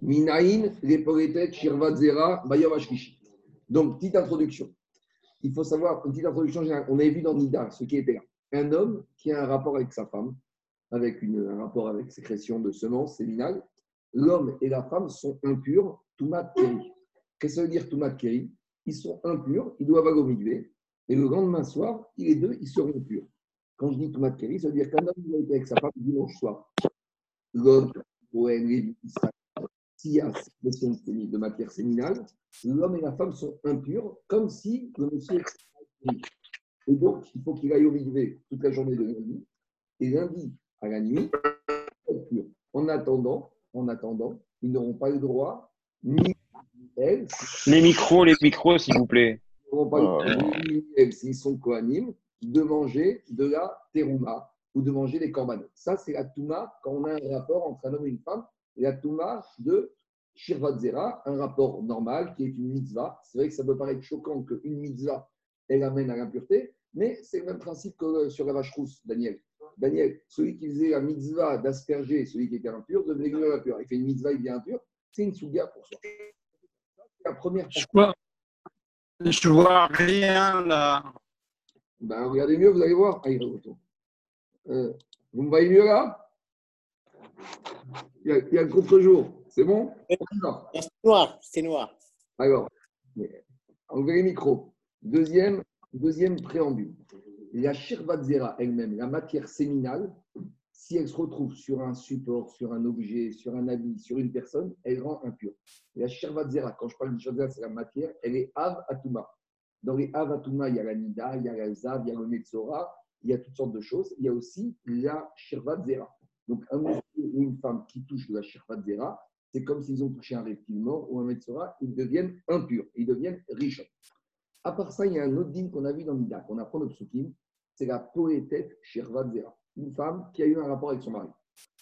Minaïn, Leporetet, Shirvat Zera, Bayom Ashkishi. Donc, petite introduction. Il faut savoir, une petite introduction. On avait vu dans Nida ce qui était là. Un homme qui a un rapport avec sa femme, avec un rapport avec sécrétion de semences séminales. L'homme et la femme sont impurs, Toumat Keri. Qu'est-ce que ça veut dire Toumat Keri? Ils sont impurs, ils doivent aller au milieu, et le lendemain soir, les deux, ils seront purs. Quand je dis Toumat Keri, ça veut dire qu'un homme qui a été avec sa femme dimanche soir, l'homme, Israël, s'il y a sécrétion de matière séminale, l'homme et la femme sont impurs, comme si le monsieur est Et donc, il faut qu'il aille au milieu toute la journée de lundi, et lundi à la nuit, pur. En attendant, en attendant, ils n'auront pas le droit, ni elles, Les micros, les micros, s'il vous plaît. ils n'auront pas le Oh. droit, ni elles, s'ils sont coanimes, de manger de la terouma ou de manger des corbanotes. Ça, c'est la touma quand on a un rapport entre un homme et une femme. La touma de Shirvat Zera, un rapport normal qui est une mitzvah. C'est vrai que ça peut paraître choquant qu'une mitzvah, elle amène à l'impureté, mais c'est le même principe que sur la vache rousse, Daniel. Daniel, celui qui faisait la mitzvah d'asperger celui qui était impur devenait lui impur. Il fait une mitzvah, il devient impur. C'est une souga pour soi. La première Je vois, je vois rien là. Ben, regardez mieux, vous allez voir. Ah. Euh, vous me voyez mieux là? Il y, a, il y a le contre-jour. C'est bon? Non. C'est noir, c'est noir. Alors, enlevez les micros. Deuxième, deuxième préambule. La shirvatzera elle-même, la matière séminale, si elle se retrouve sur un support, sur un objet, sur un habit, sur une personne, elle rend impure. La shirvatzera, quand je parle de shirvatzera, c'est la matière, elle est av atuma. Dans les av atuma, il y a la nida, il y a la zav, il y a le metzora, il y a toutes sortes de choses. Il y a aussi la shirvatzera. Donc, un monsieur ou une femme qui touche de la shirvatzera, c'est comme s'ils ont touché un reptile mort ou un metzora, ils deviennent impurs, ils deviennent riches. À part ça, il y a un autre dîme qu'on a vu dans Mida, qu'on apprend au Psukim, c'est la poétette Shirvat Zera, une femme qui a eu un rapport avec son mari.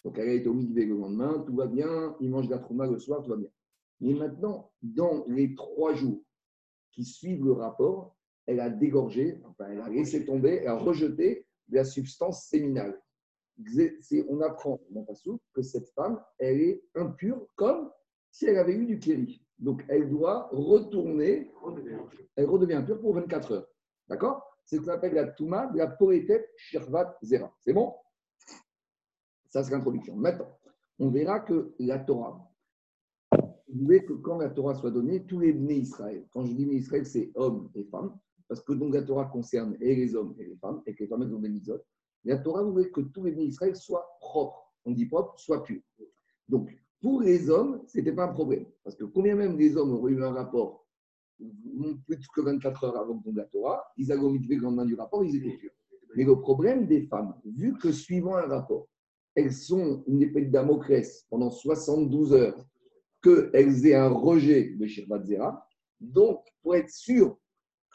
Donc elle a été au mikvé le lendemain, tout va bien, il mange de la trouma le soir, tout va bien. Mais maintenant, dans les trois jours qui suivent le rapport, elle a dégorgé, enfin elle a laissé tomber, elle a rejeté de la substance séminale. On apprend dans que cette femme, elle est impure comme si elle avait eu du kéri. Donc elle doit retourner, elle redevient impure pour 24 heures. D'accord? C'est ce qu'on appelle la Touma la poétette Shirvat Zera. C'est bon? Ça, c'est l'introduction. Maintenant, on verra que la Torah, vous voulez que quand la Torah soit donnée, tous les nés Israël, quand je dis nés Israël, c'est hommes et femmes, parce que donc la Torah concerne et les hommes et les femmes, et que les femmes elles ont des misotes. La Torah voulait que tous les Israël soient propres. On dit propre, soient purs. Donc, pour les hommes, ce n'était pas un problème. Parce que combien même les hommes auraient eu un rapport plus que 24 heures avant de la Torah, ils avaient envie le lendemain du rapport, ils étaient purs. Mais le problème des femmes, vu que suivant un rapport, elles sont une épée de Damoclès pendant 72 heures, qu'elles aient un rejet de Shirvat Zera, donc pour être sûr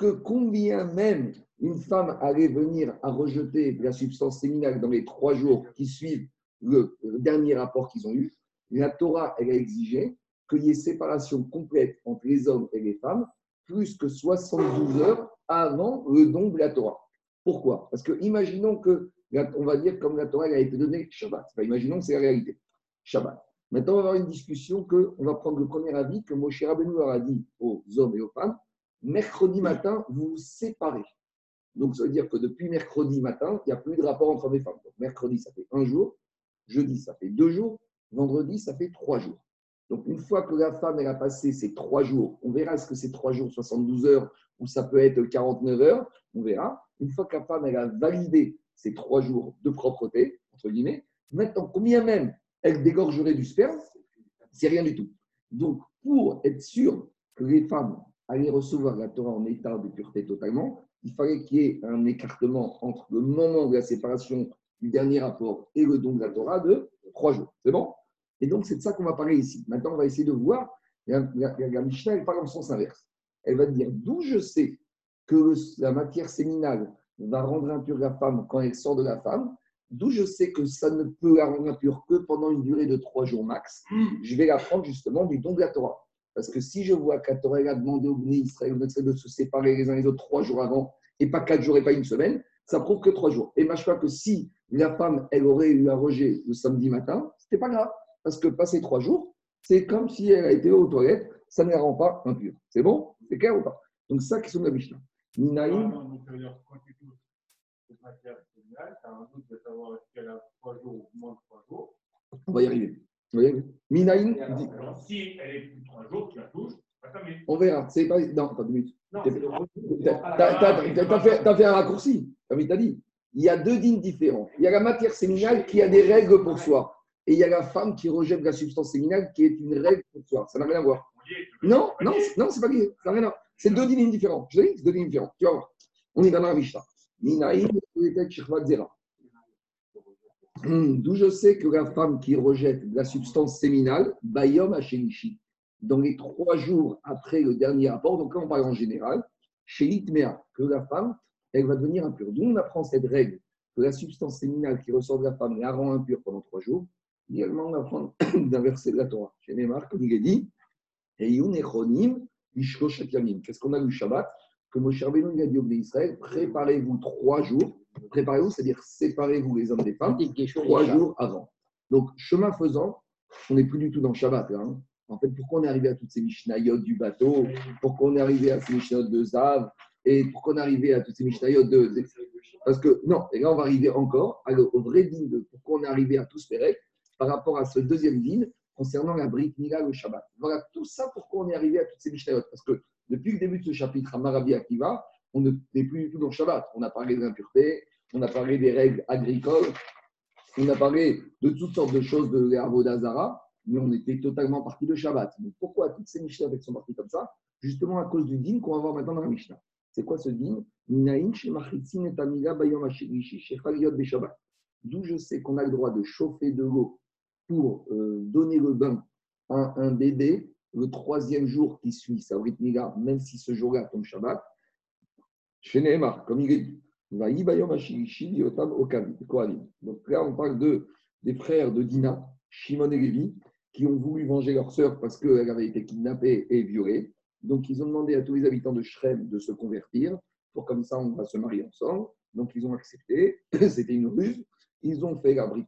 que combien même une femme allait venir à rejeter la substance séminale dans les trois jours qui suivent le dernier rapport qu'ils ont eu, la Torah, elle a exigé qu'il y ait séparation complète entre les hommes et les femmes, plus que 72 heures avant le don de la Torah. Pourquoi? Parce que imaginons que, on va dire comme la Torah a été donnée Shabbat. Enfin, imaginons que c'est la réalité. Shabbat. Maintenant, on va avoir une discussion que on va prendre le premier avis que Moshe Rabbeinu a dit aux hommes et aux femmes mercredi matin, vous vous séparez. Donc, ça veut dire que depuis mercredi matin, il n'y a plus de rapport entre hommes et femmes. Donc, mercredi, ça fait un jour. Jeudi, ça fait deux jours. Vendredi, ça fait trois jours. Donc, une fois que la femme elle a passé ces trois jours, on verra est-ce que c'est trois jours, 72 heures, ou ça peut être 49 heures, on verra. Une fois que la femme elle a validé ces trois jours de propreté, entre guillemets, maintenant, combien même elle dégorgerait du sperme, c'est rien du tout. Donc, pour être sûr que les femmes allaient recevoir la Torah en état de pureté totalement, il fallait qu'il y ait un écartement entre le moment de la séparation du dernier rapport et le don de la Torah de trois jours. C'est bon? Et donc, c'est de ça qu'on va parler ici. Maintenant, on va essayer de voir. La, la, la Mishnah, elle parle en sens inverse. Elle va dire d'où je sais que la matière séminale va rendre impure la femme quand elle sort de la femme, d'où je sais que ça ne peut la rendre impure que pendant une durée de trois jours max. Je vais la prendre justement du don de la Torah. Parce que si je vois que la Torah elle a demandé aux Bnei Israël de se séparer les uns les autres trois jours avant, et pas quatre jours et pas une semaine, ça prouve que trois jours. Et je crois que si la femme, elle aurait eu un rejet le samedi matin, c'était pas grave. Parce que passé trois jours, c'est comme si elle a été aux toilettes, ça ne la rend pas impure. C'est bon? C'est clair ou pas? Donc, ça, qui sont la Mishnah. De savoir est-ce qu'elle a 3 jours ou moins de 3 jours. On va y arriver. Minaïm, si elle est plus de 3 jours, tu la touches, pas ta main. On verra. C'est pas. Non, attends deux minutes. T'as fait, fait un raccourci, comme il t'a dit? Il y a deux dînes différents. Il y a la matière séminale qui a des règles pour soi. Et il y a la femme qui rejette la substance séminale qui est une règle pour soi. Ça n'a rien à voir. Non, non, non, c'est pas lié. Ça n'a rien à voir. C'est deux dînes différents. Je te dis, c'est deux dînes différents. Tu vas voir. On est dans la Mishnah. Hum, D'où je sais que la femme qui rejette la substance séminale, Bayom Hashenishi, dans les trois jours après le dernier rapport, donc là on parle en général, chez l'Itmea, que la femme, elle va devenir impure. D'où on apprend cette règle, que la substance séminale qui ressort de la femme la rend impure pendant trois jours. Également, on apprend d'un verset de la Torah, chez Neymar, comme il est dit. Qu'est-ce qu'on a lu Shabbat Que Moshe Rabbeinu a dit au d'Israël, préparez-vous trois jours, préparez-vous, c'est-à-dire séparez-vous les hommes des femmes, trois jours avant. Donc, chemin faisant, on n'est plus du tout dans Shabbat. Là, hein. En fait, pourquoi on est arrivé à toutes ces Mishnayot du bateau? Pourquoi on est arrivé à ces Mishnayot de Zav? Et pourquoi on est arrivé à toutes ces Mishnayot de. Parce que, non, et là, on va arriver encore au vrai din de pourquoi on est arrivé à tout ce Pérec par rapport à ce deuxième din concernant la Brit Mila, le Shabbat. Voilà, tout ça, pourquoi on est arrivé à toutes ces Mishnayot Parce que depuis le début de ce chapitre, à Marabi Akiva, on n'est plus du tout dans le Shabbat. On a parlé de l'impureté, on a parlé des règles agricoles, on a parlé de toutes sortes de choses de l'Avodazara, mais on était totalement parti de Shabbat. Donc pourquoi toutes ces Mishnah sont parties comme ça? Justement à cause du din qu'on va voir maintenant dans la Mishnah. C'est quoi ce din? D'où je sais qu'on a le droit de chauffer de l'eau pour euh, donner le bain à un bébé le troisième jour qui suit sa Mila, même si ce jour-là tombe Shabbat. Chez comme il est dit. Donc là, on parle de, des frères de Dina, Shimon et Lévi, qui ont voulu venger leur sœur parce qu'elle avait été kidnappée et violée. Donc, ils ont demandé à tous les habitants de Shrem de se convertir pour comme ça, on va se marier ensemble. Donc, ils ont accepté. C'était une ruse. Ils ont fait la Brit.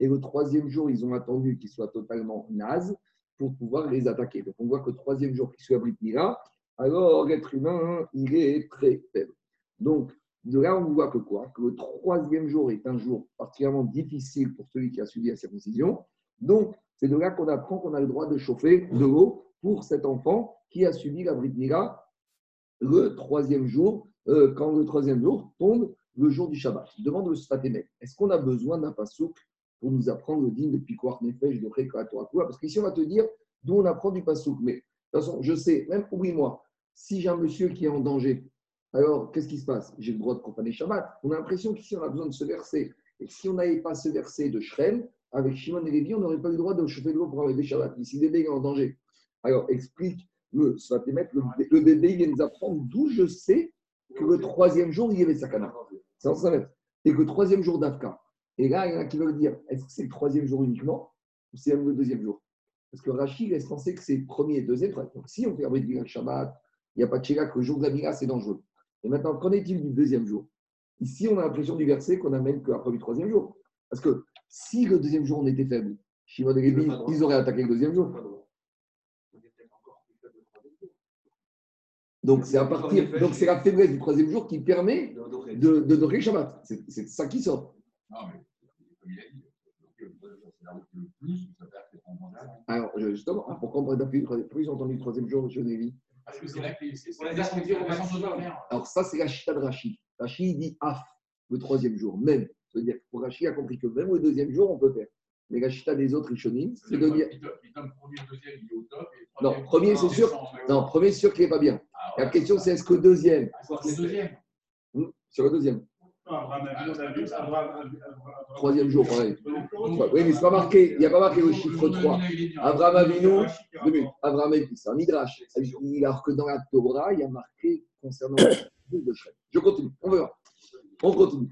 Et le troisième jour, ils ont attendu qu'ils soient totalement nazes pour pouvoir les attaquer. Donc, on voit que le troisième jour qu'ils soient Brit alors l'être humain, il est très faible. Donc, de là, on voit que quoi? Que le troisième jour est un jour particulièrement difficile pour celui qui a suivi la circoncision. Donc, c'est de là qu'on apprend qu'on a le droit de chauffer de l'eau pour cet enfant qui a suivi la Brit Mila le troisième jour, euh, quand le troisième jour tombe le jour du Shabbat. Demande le Sfatémet, est-ce qu'on a besoin d'un pasouk pour nous apprendre le digne de Piquoir Nefesh de Rekatoa Parce qu'ici, on va te dire d'où on apprend du pasouk. Mais de toute façon, je sais, même oublie-moi, si j'ai un monsieur qui est en danger, alors qu'est-ce qui se passe? J'ai le droit de profaner Shabbat. On a l'impression qu'ici, on a besoin de ce verset. Et si on n'avait pas ce verset de Shrem, avec Shimon et Lévi, on n'aurait pas eu le droit de chauffer de l'eau pour enlever Shabbat. Si le bébé est en danger, alors explique le Sfatémet, le, le bébé, il vient nous apprendre d'où je sais que le troisième jour, il y avait Sakana. C'est en Samet. Et que le troisième jour d'Afka. Et là, il y en a qui veulent dire est-ce que c'est le troisième jour uniquement ou c'est même le deuxième jour? Parce que Rachid laisse penser que c'est le premier et le deuxième. Donc, si on fait Abrid le Shabbat, il n'y a pas de Shéla que le jour de la c'est dangereux. Et maintenant, qu'en est-il du deuxième jour? Ici, on a l'impression du verset qu'on amène qu'après du troisième jour. Parce que si le deuxième jour on était faible, Shimon et Lévi, ils auraient attaqué le deuxième jour. Donc c'est à partir, donc c'est la faiblesse du troisième jour qui permet de, de le Shabbat. C'est ça qui sort. Non, mais comme il a dit, c'est là où le plus. Alors justement, pourquoi on n'a plus, plus entendu le troisième jour, M. Lévi Parce que c'est là que c'est. Alors ça, c'est la chita de Rachid. Rachid dit af, le troisième jour, même. C'est-à-dire que pour Rachid a compris que même le deuxième jour, on peut faire. Mais la chita des autres Rishonim, c'est de dire. Il donne premier, deuxième, il est au top. et Non, premier, c'est sûr. Non, premier, c'est sûr qu'il n'est pas bien. Ah, La question, c'est est-ce que deuxième Ah. Hmm, Sur le deuxième. Abraham a vu, on a vu, Abraham a vu, Abraham- Troisième jour, pareil. Oui, mais c'est pas marqué. Il n'y a pas marqué le chiffre 3. Abraham Avinu, deux minutes. Abraham Avinu, c'est un midrash. Alors que dans la Torah, il y a marqué concernant le de. Je continue, on verra. On continue.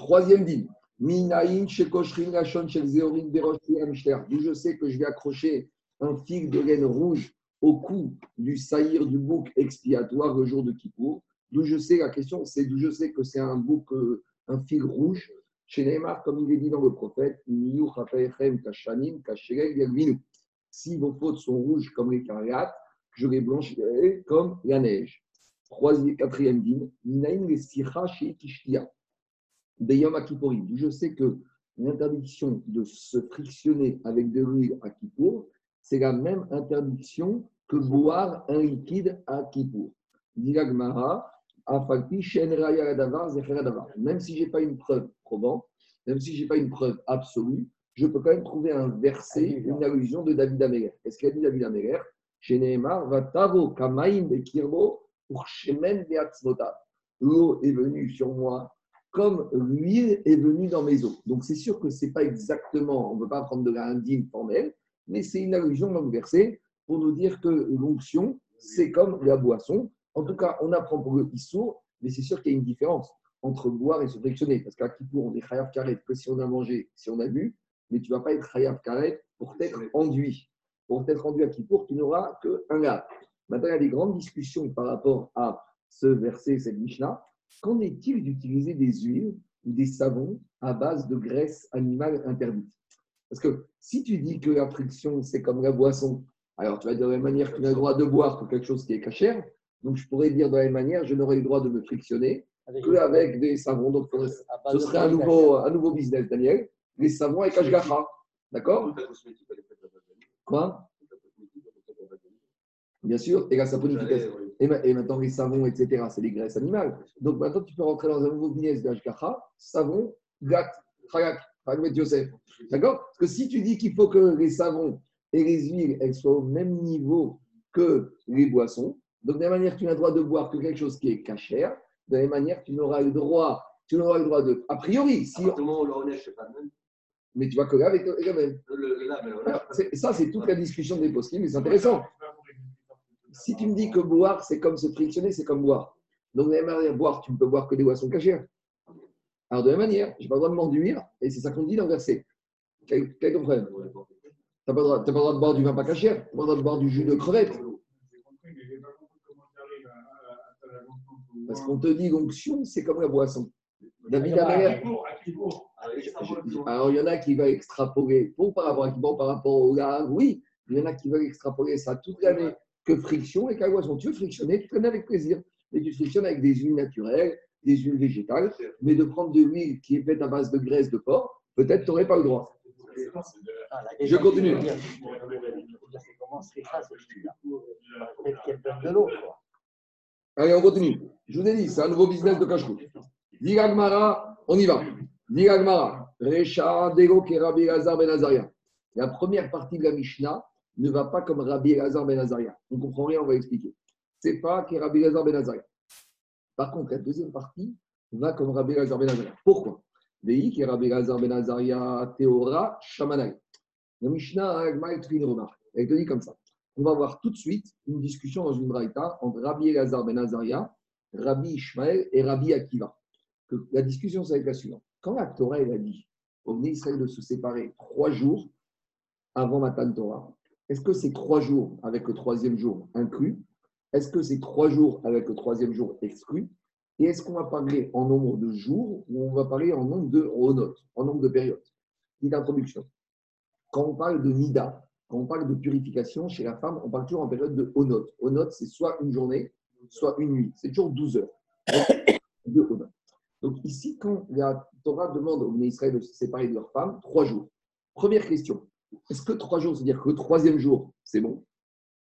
Troisième dîme. Minaïn, Shekoshrin, Lachon, Amishter. D'où je sais que je vais accrocher un fil de laine rouge au cou du saïr du bouc expiatoire le jour de Kippour. D'où je sais, la question, c'est d'où je sais que c'est un bouc, euh, un fil rouge. Chez Neymar, comme il est dit dans le prophète. Si vos fautes sont rouges comme les carriates, je les blanchirai comme la neige. Troisième, quatrième dîme, Minaïm les sira chez Beyom Akiporim. D'où je sais que l'interdiction de se frictionner avec de l'huile à Kippour, c'est la même interdiction que boire un liquide à Kippour. Même si je n'ai pas une preuve probante, même si je n'ai pas une preuve absolue, je peux quand même trouver un verset, une allusion de David Améler. Qu'est-ce qu'il a dit David Améler? Chez Nehemar, Vatavo Kamaim Bekirbo pour Shemen. L'eau est venue sur moi comme l'huile est venue dans mes os. Donc c'est sûr que ce n'est pas exactement, on ne peut pas prendre de la indigne formelle, mais c'est une allusion dans le verset pour nous dire que l'onction, c'est comme la boisson. En tout cas, on apprend pour le Issour, mais c'est sûr qu'il y a une différence entre boire et se frictionner. Parce qu'à Kippour, on est chayav karet que si on a mangé, si on a bu, mais tu ne vas pas être chayav karet pour t'être enduit. Pour t'être enduit à Kippour, tu n'auras qu'un gars. Maintenant, il y a des grandes discussions par rapport à ce verset, cette Mishnah. Qu'en est-il d'utiliser des huiles ou des savons à base de graisse animale interdite? Parce que si tu dis que la friction, c'est comme la boisson, alors tu vas dire de la même manière que tu n'as le droit de boire que quelque chose qui est cachère. Donc je pourrais dire de la même manière, je n'aurai le droit de me frictionner qu'avec des savons. Donc ce serait un nouveau, un nouveau business, Daniel. Les savons avec Ashgacha. D'accord? Quoi? Bien sûr, et la saponification. Et, et, maintenant, les savons, etc., c'est les graisses animales. Donc maintenant, tu peux rentrer dans un nouveau business d'Ashgacha, savon, gat, chayak, chayak Yosef. D'accord? Parce que si tu dis qu'il faut que les savons et les huiles, elles soient au même niveau que les boissons, donc de la même manière, tu n'as le droit de boire que quelque chose qui est cachère, de la même manière, tu n'auras le droit, tu n'auras le droit de. A priori, si. Le relais, je sais pas le même. Mais tu vois que là, avec le même. Le, le, là, mais Alors, Ça, c'est toute la discussion des possibles, mais c'est intéressant. Si tu me dis que boire, c'est comme se frictionner, c'est comme boire. Donc, de la même manière, boire, tu ne peux boire que des boissons cachères. Alors, de la même manière, je n'ai pas le droit de m'enduire, et c'est ça qu'on dit dans le verset. Quel, quel problème? Tu n'as pas, le droit- t'as pas le droit de boire du vin pas cachère, tu n'as pas le droit de boire du jus de crevette. Parce qu'on te dit l'onction, c'est comme la boisson. David Améler. qui qui Alors, il y en a qui veulent extrapoler, pour par rapport à bon, par rapport au gars, oui, il y en a qui veulent extrapoler ça toute l'année que friction et boisson. Tu veux frictionner, tu connais avec plaisir. Mais tu frictionnes avec des huiles naturelles, des huiles végétales, mais de prendre de l'huile qui est faite à base de graisse de porc, peut-être tu n'aurais pas le droit. Je continue. Allez, on continue. Je vous ai dit, c'est un nouveau business de cache Diragmara, on y va. Diragmara, Recha, Dego, qui est Rabbi Elazar Ben Azaria. La première partie de la Mishnah ne va pas comme Rabbi Elazar Ben Azaria. On ne comprend rien, on va expliquer. C'est pas qui est Rabbi Elazar Ben Azaria. Par contre, la deuxième partie va comme Rabbi Elazar Ben Azaria. Pourquoi? Vei qui est Rabbi Elazar Ben Azaria, Théora, Shamanai. La Mishnah, Agma, elle te fait une remarque. Elle te dit comme ça. On va voir tout de suite une discussion dans une braïta entre Rabbi Elazar Ben Azaria, Rabbi Ishmael et Rabbi Akiva. Que la discussion, c'est avec la suivante. Quand la Torah elle a dit au Bnei Israël de se séparer trois jours avant Matan Torah, est-ce que c'est trois jours avec le troisième jour inclus? Est-ce que c'est trois jours avec le troisième jour exclu? Et est-ce qu'on va parler en nombre de jours ou on va parler en nombre de notes, en nombre de périodes? Une introduction. Quand on parle de Nida, quand on parle de purification chez la femme, on parle toujours en période de Onot. Onot, c'est soit une journée, soit une nuit. C'est toujours 12 heures de Onot. Donc ici, quand la Torah demande aux Israël de se séparer de leur femme, trois jours. Première question, est-ce que trois jours, c'est-à-dire que le troisième jour, c'est bon?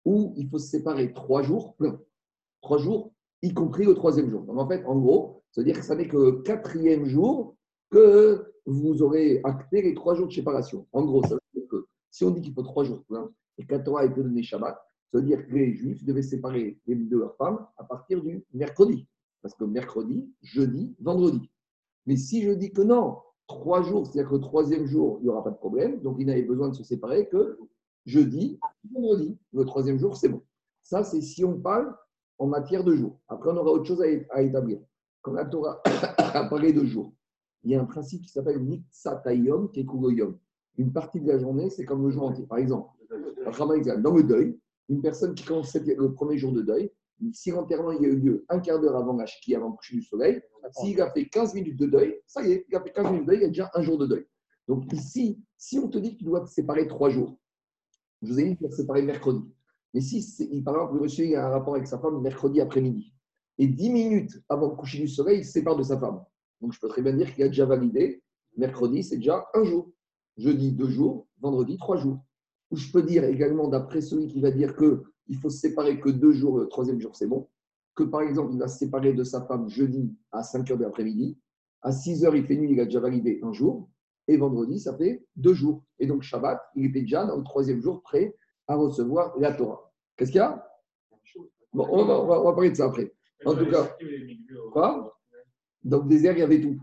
Ou il faut se séparer trois jours plein Trois jours, y compris le troisième jour. Donc en fait, en gros, c'est-à-dire que ça n'est que le quatrième jour que vous aurez acté les trois jours de séparation. En gros, ça veut dire que si on dit qu'il faut trois jours pleins et Torah a été donnée Shabbat, ça veut dire que les Juifs devaient séparer de leurs femmes à partir du mercredi. Parce que mercredi, jeudi, vendredi. Mais si je dis que non, trois jours, c'est-à-dire que le troisième jour, il n'y aura pas de problème, donc il n'avait besoin de se séparer que jeudi, vendredi. Le troisième jour, c'est bon. Ça, c'est si on parle en matière de jours. Après, on aura autre chose à, établir. Quand la Torah a parlé de jours, il y a un principe qui s'appelle Nitzatayom Kekugoyom. Une partie de la journée, c'est comme le jour entier. Par exemple, dans le deuil, une personne qui commence le premier jour de deuil, si l'enterrement a eu lieu un quart d'heure avant la Shki, avant le coucher du soleil, s'il a fait 15 minutes de deuil, ça y est, il a fait 15 minutes de deuil, il y a déjà un jour de deuil. Donc ici, si on te dit que tu dois te séparer trois jours, Je vous ai dit va se séparer mercredi. Mais si, par exemple, le monsieur il a un rapport avec sa femme mercredi après-midi, et 10 minutes avant le coucher du soleil, il se sépare de sa femme. Donc je peux très bien dire qu'il a déjà validé. Mercredi, c'est déjà un jour. Jeudi, deux jours. Vendredi, trois jours. Ou je peux dire également, d'après celui qui va dire qu'il faut se séparer que deux jours, le troisième jour, c'est bon, que par exemple, il va se séparer de sa femme jeudi à 5 heures de l'après-midi. À 6 heures, il fait nuit, il a déjà validé un jour. Et vendredi, ça fait deux jours. Et donc, Shabbat, il était déjà le troisième jour prêt à recevoir la Torah. Qu'est-ce qu'il y a? On va, parler de ça après. En tout cas, quoi? Dans le désert, il y avait tout.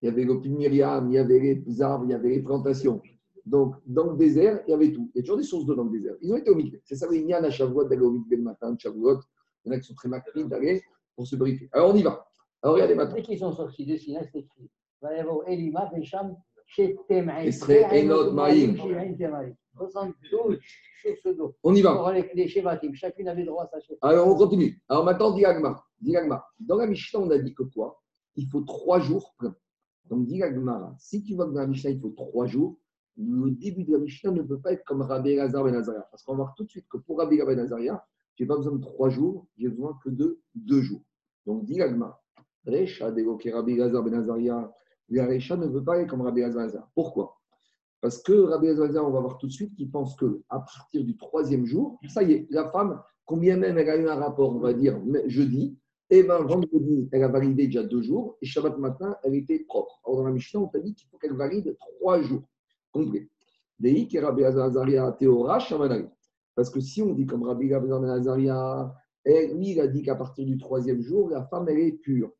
Il y avait l'opine Myriam, il y avait les arbres, il y avait les plantations. Donc, dans le désert, il y avait tout. Il y a toujours des sources d'eau dans le désert. Ils ont été au Mikvé. C'est ça le Inyan à Shavuot, d'aller au Mikvé le matin, Shavuot. Il y en a qui sont très macrines d'aller pour se briefer. Alors, on y va. Alors, regardez maintenant. Dès qu'ils sont sortis de Sina, c'est écrit. Elima, Besham, on y va. Alors on continue. Alors maintenant, Diagma. Dans la Mishnah, on a dit que quoi? Il faut trois jours pleins. Donc Diagma, si tu vois que dans la Mishnah, il faut trois jours, le début de la Mishnah ne peut pas être comme Rabbi Lazar Ben Azaria. Parce qu'on va voir tout de suite que pour Rabbi Ben Azaria, je n'ai pas besoin de trois jours, j'ai besoin que de deux jours. Donc, dit Agma, Recha, d'évoquer Rabbi Lazar Ben Azaria, la Recha ne veut pas être comme Rabbi Lazar Ben. Pourquoi? Parce que Rabbi Azaria, on va voir tout de suite qu'il pense que à partir du troisième jour, ça y est, la femme, combien même elle a eu un rapport, on va dire jeudi, et bien vendredi, elle a validé déjà deux jours, et Shabbat matin, elle était propre. Alors dans la Mishnah, on t'a dit qu'il faut qu'elle valide trois jours Shamanari. Parce que si on dit comme Rabbi Azaria, lui, il a dit qu'à partir du troisième jour, la femme, elle est pure.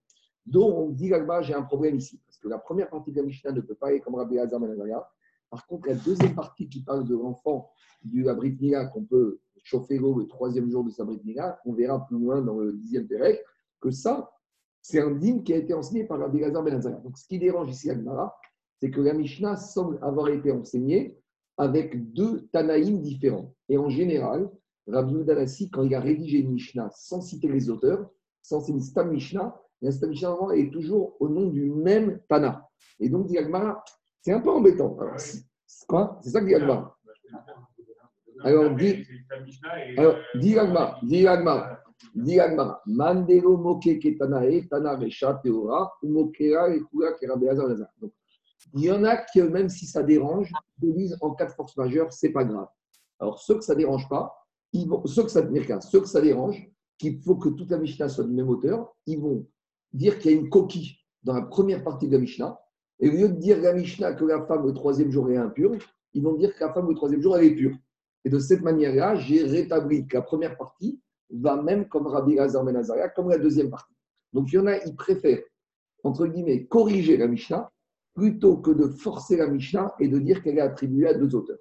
Donc, on dit j'ai un problème ici. Parce que la première partie de la Mishnah ne peut pas être comme Rabbi Azaria. Par contre, la deuxième partie qui parle de l'enfant du Mila qu'on peut chauffer l'eau le troisième jour de sa Brit Mila, on verra plus loin dans le dixième Pérec que ça, c'est un dîme qui a été enseigné par Rabbi Azariah. Donc, ce qui dérange ici Agmara, c'est que la Mishnah semble avoir été enseignée avec deux Tanaïm différents. Et en général, Rabbi Udanassi, quand il a rédigé une Mishnah sans citer les auteurs, sans citer une Stam Mishnah, la Stam Mishnah est toujours au nom du même Tana. Et donc, dit Agmara, c'est un peu embêtant. C'est- quoi? C'est ça que dit. Alors, dit, alors, dit Agmar, dit Agmar, dit Agmar, Mandelo moke ketanae, tana resha teora, et kerabéazar lazar. Il y en a que même si ça dérange, ils disent en cas de force majeure, c'est pas grave. Alors, ceux que ça dérange pas, ceux que ça, ceux que ça dérange, qu'il faut que toute la Mishnah soit du même auteur, ils vont dire qu'il y a une coquille dans la première partie de la Mishnah, et au lieu de dire la Mishnah que la femme au troisième jour est impure, ils vont dire que la femme au troisième jour elle est pure. Et de cette manière-là, j'ai rétabli que la première partie va même comme Rabbi Lazar Ben comme la deuxième partie. Donc il y en a, ils préfèrent, entre guillemets, corriger la Mishnah plutôt que de forcer la Mishnah et de dire qu'elle est attribuée à deux auteurs.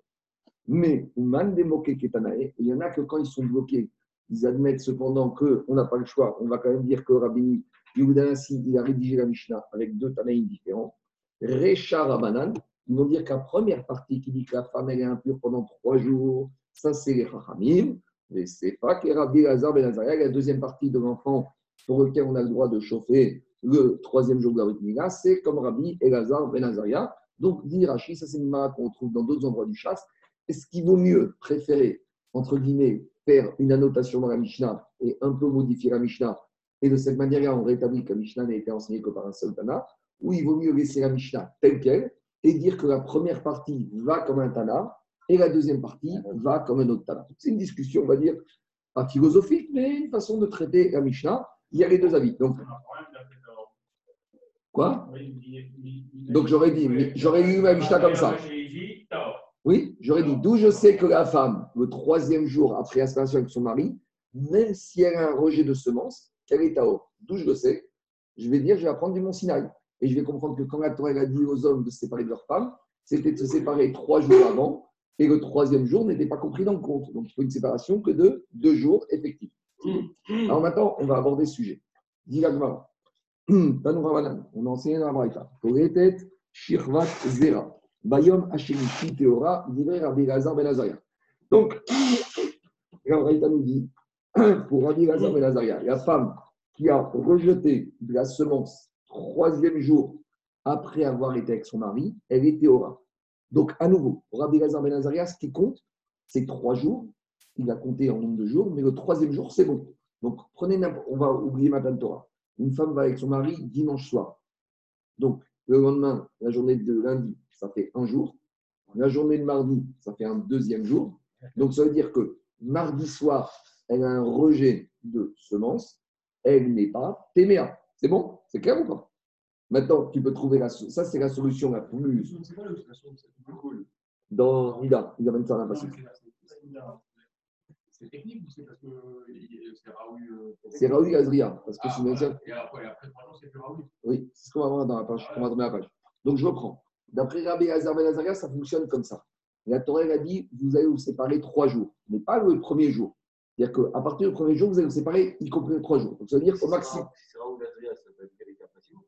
Mais, man Ketanae, il y en a que quand ils sont bloqués, ils admettent cependant qu'on n'a pas le choix. On va quand même dire que Rabbi Yehuda il a rédigé la Mishnah avec deux Tanaïm différents. Recha Rabanan, ils vont dire la première partie qui dit que la femme elle est impure pendant trois jours, ça c'est les Chachamim, mais c'est pas que Rabbi Lazar Ben Azaria, la deuxième partie de l'enfant pour lequel on a le droit de chauffer le troisième jour de la Brit Mila, c'est comme Rabbi Elazar Ben Azaria. Donc, dit Rashi, ça c'est une mara qu'on trouve dans d'autres endroits du chasse. Est-ce qu'il vaut mieux préférer, entre guillemets, faire une annotation dans la Mishnah et un peu modifier la Mishnah et de cette manière-là, on rétablit que la Mishnah n'a été enseignée que par un seul Tana, ou il vaut mieux laisser la Mishnah telle qu'elle et dire que la première partie va comme un Tana et la deuxième partie va comme un autre Tana. C'est une discussion, on va dire, pas philosophique, mais une façon de traiter la Mishnah. Il y a les deux avis. Donc, quoi Donc, j'aurais dit, j'aurais lu la Mishnah comme ça. Oui, j'aurais dit, d'où je sais que la femme, le troisième jour après la séparation avec son mari, même si elle a un rejet de semences, qu'elle est Tao. D'où je le sais Je vais dire, je vais apprendre du Mont Sinaï. Et je vais comprendre que quand la Torah a dit aux hommes de se séparer de leurs femmes, c'était de se séparer trois jours avant, et le troisième jour n'était pas compris dans le compte. Donc il faut une séparation que de deux jours effectifs. Alors maintenant, on va aborder ce sujet. Dis. On a enseigné dans la Braïta. Toretet, Shirvat, Zera. Bayom, Hashemishi, Teora, Divrei Rabbi Lazar Ben. Donc, la Braïta nous dit, pour Rabbi Lazar Ben la femme qui a rejeté de la semence troisième jour après avoir été avec son mari, elle est Théora. Donc, à nouveau, Rabbi Lazar Ben ce qui compte, c'est trois jours. Il va compter en nombre de jours, mais le troisième jour, c'est bon. Donc, prenez on va oublier Matan Torah. Une femme va avec son mari dimanche soir. Donc, le lendemain, la journée de lundi, ça fait un jour. La journée de mardi, ça fait un deuxième jour. Donc, ça veut dire que mardi soir, elle a un rejet de semences. Elle n'est pas téméa. C'est bon? C'est clair ou pas? Maintenant, tu peux trouver la Ça, c'est la solution la plus. Dans Ida, amène ça dans la passage. C'est technique ou c'est parce que il- c'est Raoul euh, C'est Raoul Azria. Parce que Ah, voilà. Et après, après trois jours, c'est plus Raoul. Oui, c'est ce qu'on va voir dans la page. On va tourner la page. Donc, je reprends. D'après Rabbi Hazar Ben Azaria, ça fonctionne comme ça. La Torah a dit vous allez vous séparer trois jours, mais pas le premier jour. C'est-à-dire qu'à partir du premier jour, vous allez vous séparer, y compris les trois jours. Donc, ça veut dire au maximum. C'est Raoul Adrien, ça peut être quelqu'un facilement.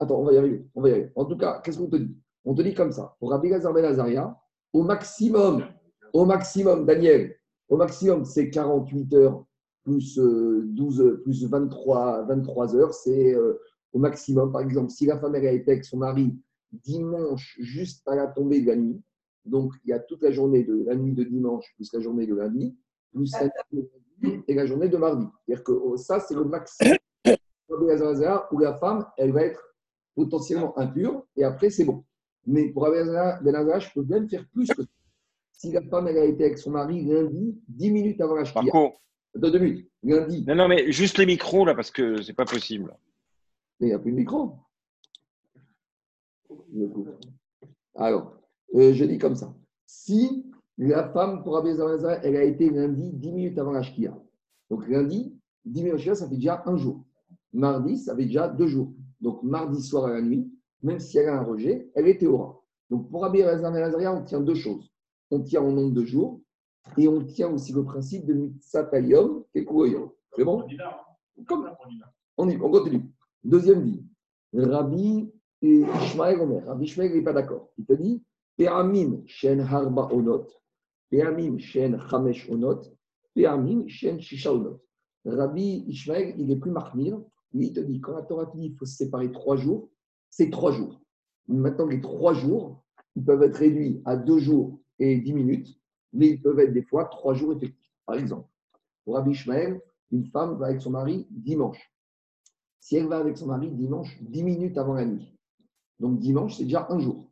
Attends, on va y arriver. On va y arriver. En tout cas, qu'est-ce qu'on te dit? On te dit comme ça. Pour Rabbi Hazar Ben Azaria, au maximum, au maximum, Daniel, au maximum, c'est 48 heures plus euh, 12, heures, plus 23, 23 heures. C'est euh, au maximum. Par exemple, si la femme elle a été avec son mari dimanche juste à la tombée de la nuit, donc il y a toute la journée de la nuit de dimanche plus la journée de lundi, plus la nuit de lundi et la journée de mardi. C'est-à-dire que oh, ça, c'est le maximum où la femme, elle va être potentiellement impure et après, c'est bon. Mais pour Ben Azaria, je peux même faire plus que ça. Si la femme, elle a été avec son mari lundi, 10 minutes avant la shkia. Marco, Attends, deux minutes. Lundi, non, non, mais juste les micros là, parce que c'est pas possible. mais il n'y a plus de micro. Alors, euh, je dis comme ça. Si la femme, pour Ben Azaria, elle a été lundi, 10 minutes avant la shkia. Donc lundi, 10 minutes avant la shkia, ça fait déjà un jour. Mardi, ça fait déjà deux jours. Donc mardi soir à la nuit, même si elle a un rejet, elle est théora. Donc pour Rabbi Hazar Ben Azaria, on tient deux choses. On tient en nombre de jours et on tient aussi le principe de Mitzatayom et. C'est bon Comme on, y, on continue. Deuxième dit, Rabbi et Ishmael Omer. Rabbi Ishmael n'est pas d'accord. Il te dit, Pe'amim shen harba onot, Pe'amim shen chamesh onot, Pe'amim shen shisha onot. Rabbi Ishmael, il est plus marmire. Il te dit, quand la Torah te dit qu'il faut se séparer trois jours, c'est trois jours. Maintenant, les trois jours, ils peuvent être réduits à deux jours et dix minutes, mais ils peuvent être des fois trois jours effectifs. Par exemple, pour Rabbi une femme va avec son mari dimanche. Si elle va avec son mari dimanche, dix minutes avant la nuit. Donc dimanche, c'est déjà un jour.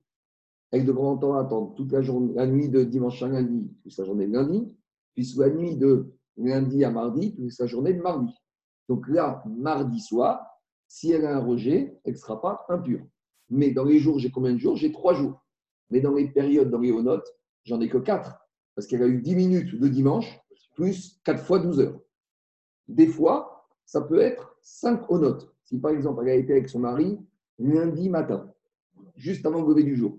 Elle devra en temps attendre toute la, journée, la nuit de dimanche à lundi, plus la journée de lundi, puis la nuit de lundi à mardi, plus la journée de mardi. Donc là, mardi soir, si elle a un rejet, elle ne sera pas impure. Mais dans les jours, j'ai combien de jours? J'ai trois jours. Mais dans les périodes, dans les notes, j'en ai que quatre. Parce qu'elle a eu 10 minutes de dimanche, plus 4 fois 12 heures. Des fois, ça peut être 5 hauts notes. Si par exemple, elle a été avec son mari lundi matin, juste avant le lever du jour.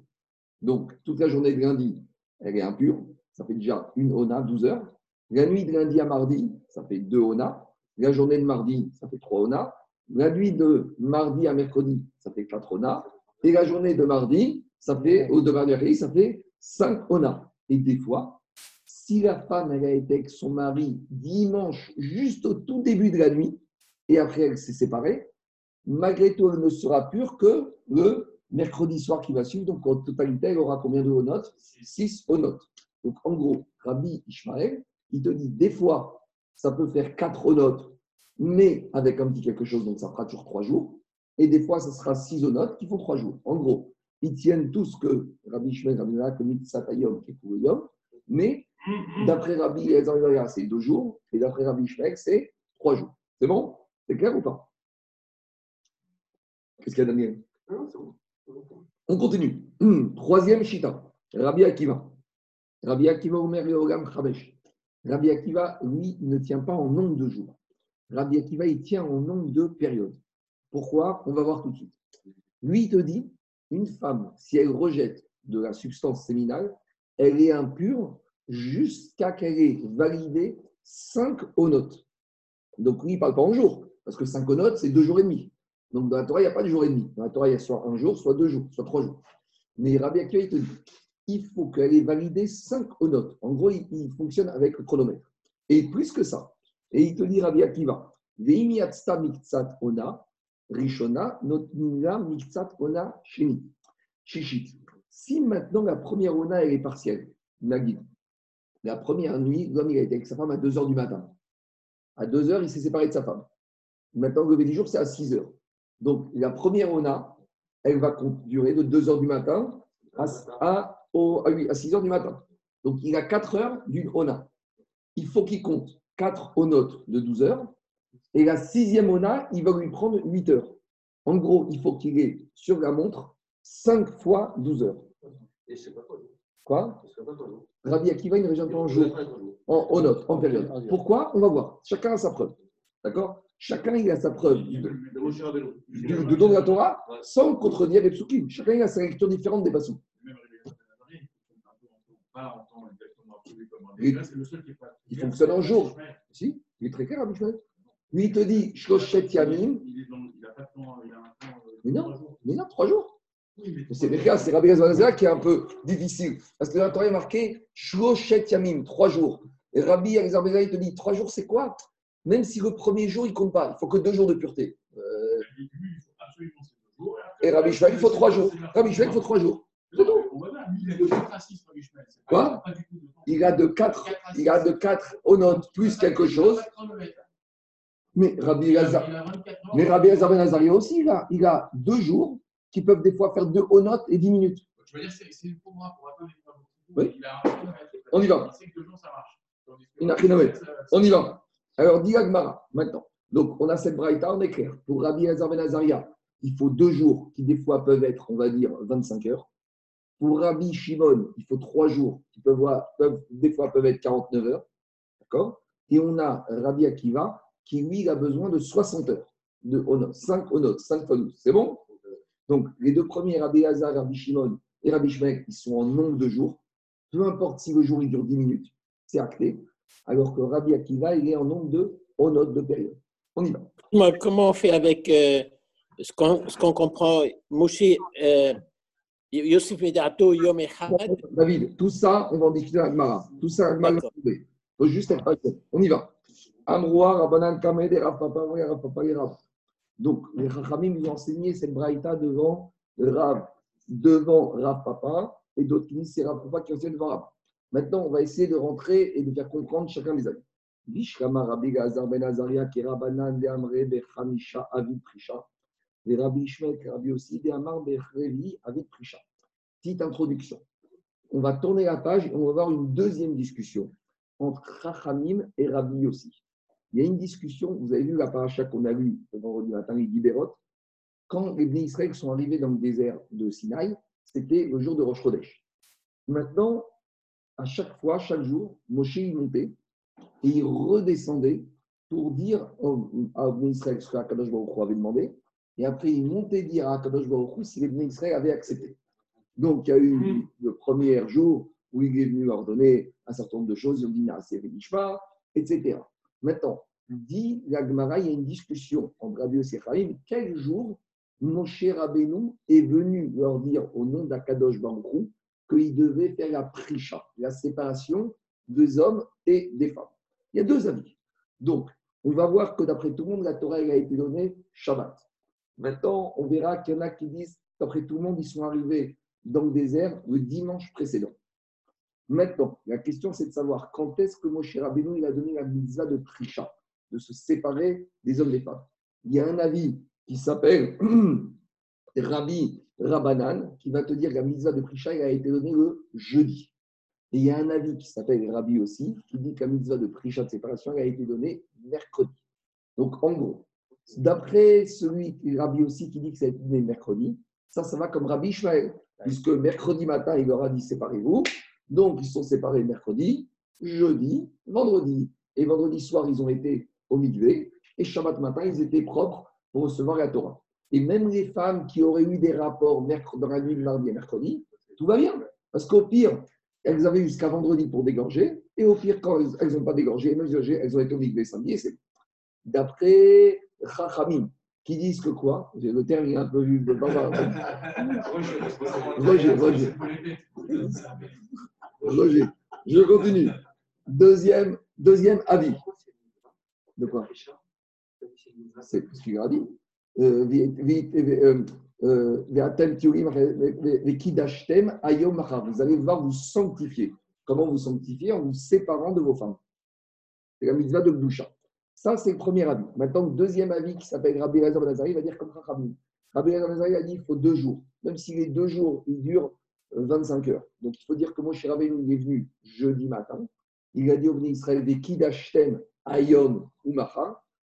Donc, toute la journée de lundi, elle est impure. Ça fait déjà une ona, 12 heures. La nuit de lundi à mardi, ça fait 2 ona. La journée de mardi, ça fait 3 ona. La nuit de mardi à mercredi, ça fait 4 ona. Et la journée de mardi, ça fait, au de mardi ça fait 5 ona. Et des fois, si la femme elle a été avec son mari dimanche, juste au tout début de la nuit, et après elle s'est séparée, malgré tout, elle ne sera pure que le mercredi soir qui va suivre. Donc en totalité, elle aura combien de hauts notes 6 hauts notes. Donc en gros, Rabbi Ishmael, il te dit des fois, ça peut faire 4 hauts notes, mais avec un petit quelque chose, donc ça fera toujours 3 jours. Et des fois, ça sera 6 hauts notes qui font 3 jours. En gros, ils tiennent tous que Rabbi Ishmael, Rabbi Nara, que Mitzatayom, qui est Yom, mais d'après Rabbi Elazar, c'est 2 jours, et d'après Rabbi Ishmael, c'est 3 jours. C'est bon? C'est clair ou pas? Qu'est-ce qu'il y a, Daniel? On continue. Hum, Troisième Shita, Rabbi Akiva. Rabbi Akiva Omer Chabesh. Rabbi Akiva, lui, ne tient pas en nombre de jours. Rabbi Akiva, il tient en nombre de périodes. Pourquoi? On va voir tout de suite. Lui, il te dit, une femme, si elle rejette de la substance séminale, elle est impure jusqu'à qu'elle ait validé 5 onotes. Donc lui, il ne parle pas en jours, parce que 5 onotes, c'est 2 jours et demi. Donc dans la Torah, il n'y a pas de jour et demi. Dans la Torah, il y a soit un jour, soit deux jours, soit trois jours. Mais Rabbi Akiva, il te dit, il faut qu'elle ait validé 5 onotes. En gros, il fonctionne avec le chronomètre. Et plus que ça. Et il te dit, Rabbi Akiva, Veimi yatzta miktsat ona, rishona, notnina miktsat ona sheni. Shishit. Si maintenant la première ona, elle est partielle, Nagui, la première nuit, l'homme il a été avec sa femme à 2 h du matin. À 2 h, il s'est séparé de sa femme. Maintenant, le du jour, c'est à 6 h. Donc, la première ona, elle va durer de 2 h du matin à, à, au- ah oui, à 6 h du matin. Donc, il a 4 heures d'une ona. Il faut qu'il compte 4 onotes de 12 heures. Et la sixième ona, il va lui prendre 8 heures. En gros, il faut qu'il ait sur la montre 5 fois 12 heures. Et c'est pas. Quoi toi. Rabbi Akiva, il ne raisonne pas en jour, en onote, en période. Pourquoi? On va voir. Chacun a sa preuve. D'accord? Chacun il a sa preuve du- du don de la Torah sans contredire les psukim. Chacun il a sa lecture différente des passous. Il- le fonctionne en jour. Si, il est très clair, Rabbi Shmuel. Lui, il te dit Shloshet Yamim, Il est dans- il a pas de temps, il a un temps. euh, Mais non. trois jours. mais non, trois jours. C'est le c'est Rabbi Gazmanazela qui est un peu difficile. Parce que dans il est marqué Shloshet Yamim, trois jours. Et Rabbi Gazmanazela, il te dit trois jours, c'est quoi? Même si le premier jour, il ne compte pas, il faut que deux jours de pureté. Euh, et Rabbi Shmuel, il faut trois jours. Rabbi Shmuel, il faut trois jours. C'est tout. Lui, il a de 4 à 6, Rabbi Shmuel. C'est pas- Quoi il a de onotes plus quelque chose. Mais Rabbi Elazar, il a 24 heures. mais Rabbi Ben Azaria aussi, il a, il a deux jours qui peuvent des fois faire deux onotes et dix minutes. Je veux dire, c'est pour moi, pour atteindre les. Oui. On y va. On y va. Alors, dit Agmara, maintenant. Donc, on a cette braïta, on est clair. Pour Rabbi Elazar Ben Azaria, il faut deux jours qui, des fois, peuvent être, on va dire, 25 heures. Pour Rabbi Shimon, il faut trois jours qui peuvent, des fois, peuvent être 49 heures. D'accord? Et on a Rabbi Akiva qui, lui, a besoin de 60 heures de honor, 5 honor, 5 fois 12. C'est bon? Donc, les deux premiers, Rabbi Hazar, Rabbi Shimon et Rabbi Shmek, ils sont en nombre de jours. Peu importe si le jour il dure 10 minutes, c'est acté. Alors que Rabbi Akiva, il est en nombre de honor de période. On y va. Comment on fait avec euh, ce qu'on ce qu'on comprend? Moshe, euh, Yosef Medato, Yom Echad David, tout ça, on va en discuter avec Mara. Tout ça, Agmara l'a trouvé. Il faut juste être patient. On y va. Amroa, Rabbanan, Kamed, et Rav Papa, oui, Rav. Donc, les Chachamim nous ont enseigné cette braïta devant Rav, devant Rav Papa, et d'autres qui disent c'est Rav Papa qui enseigne devant Rav. Maintenant, on va essayer de rentrer et de faire comprendre chacun des avis. Vishkama Rabbi Gazar Ben Azaria, qui est Rabbanan, de Amre, Bechamisha, Avid Prisha. Et Rabbi Ishmek, Rabbi aussi, de Amar, Avid Prisha. Petite introduction. On va tourner la page et on va voir une deuxième discussion entre Chachamim et Rabbi aussi. Il y a une discussion, vous avez vu la paracha qu'on a lue le vendredi matin, les Guibérot, quand les Bnei Israël sont arrivés dans le désert de Sinaï, c'était le jour de Rosh Chodesh. Maintenant, à chaque fois, chaque jour, Moshe il montait et il redescendait pour dire à Bnei Israël ce qu'Akadosh Baruch avait demandé, et après il montait dire à Akadosh Baruch si les Bnei Israël avaient accepté. Donc, il y a eu le premier jour où il est venu leur donner un certain nombre de choses, il a dit Venishma, etc. Maintenant, dit la Gemara, il y a une discussion entre Rabbi Chaim, quel jour Moshe Rabbeinu est venu leur dire au nom d'Akadosh Baruch Hu qu'il devait faire la prisha, la séparation des hommes et des femmes. Il y a deux avis. Donc, on va voir que d'après tout le monde, la Torah elle a été donnée Shabbat. Maintenant, on verra qu'il y en a qui disent, d'après tout le monde, ils sont arrivés dans le désert le dimanche précédent. Maintenant, la question c'est de savoir quand est-ce que Moshe Rabbeinu il a donné la mitzvah de Prisha, de se séparer des hommes des femmes. Il y a un avis qui s'appelle Rabbi Rabbanan qui va te dire que la mitzvah de Prisha elle a été donnée le jeudi. Et il y a un avis qui s'appelle Rabbi aussi qui dit que la mitzvah de Prisha de séparation a été donnée mercredi. Donc en gros, d'après celui qui Rabbi aussi qui dit que été donné mercredi, ça, ça va comme Rabbi Ishmael, puisque mercredi matin, il leur a dit séparez-vous. Donc, ils sont séparés mercredi, jeudi, vendredi. Et vendredi soir, ils ont été au Mikvé. Et Shabbat matin, ils étaient propres pour recevoir la Torah. Et même les femmes qui auraient eu des rapports mercredi, dans la nuit de mardi et mercredi, tout va bien. Parce qu'au pire, elles avaient jusqu'à vendredi pour dégorger. Et au pire, quand elles n'ont pas dégorgé, elles ont été au Mikvé samedi. Et c'est D'après Chachamim, qui disent que quoi? Le terme est un peu vu de barbare. Roger, Roger. Roger, je continue. Deuxième, deuxième avis. De quoi? C'est ce qu'il a dit. Vous allez devoir vous sanctifier. Comment vous sanctifier? En vous séparant de vos femmes. C'est la mitzvah de Gdusha. Ça, c'est le premier avis. Maintenant, le deuxième avis qui s'appelle Rabbi Elazar Ben Azari va dire comme Chachamim. Rabbi Elazar Ben Azari a dit qu'il faut deux jours. Même si les deux jours, ils durent euh, 25 heures. Donc, il faut dire que Moshe Rabbeinu, il est venu jeudi matin. Il a dit au Bnei Israël, des Kidashtem, Ayom ou.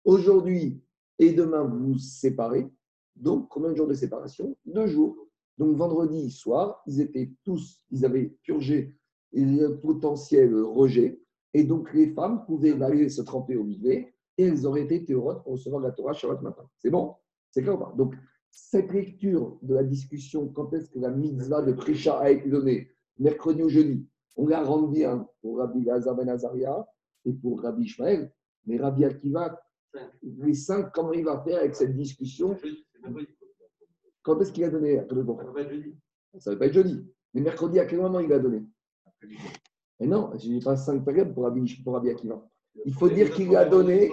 Aujourd'hui et demain, vous vous séparez. Donc, combien de jours de séparation? Deux jours. Donc, vendredi soir, ils étaient tous, ils avaient purgé le potentiel rejet. Et donc, les femmes pouvaient aller se tremper au milieu et elles auraient été théorotes pour recevoir la Torah Shabbat matin. C'est bon? C'est clair ou pas? Donc, cette lecture de la discussion, quand est-ce que la mitzvah de Prisha a été donnée? Mercredi ou jeudi? On la rend bien pour Rabbi Lazar Ben Azaria et pour Rabbi Ishmael. Mais Rabbi Akiva, les cinq, comment il va faire avec cette discussion? Quand est-ce qu'il a donné? À Kadosh Baruch Hu Ça ne va pas être jeudi. Mais mercredi, à quel moment il a donné? Et non, je n'ai pas cinq périodes pour Rabbi, pour Rabbi Akiva. Il faut dire qu'il l'a donné,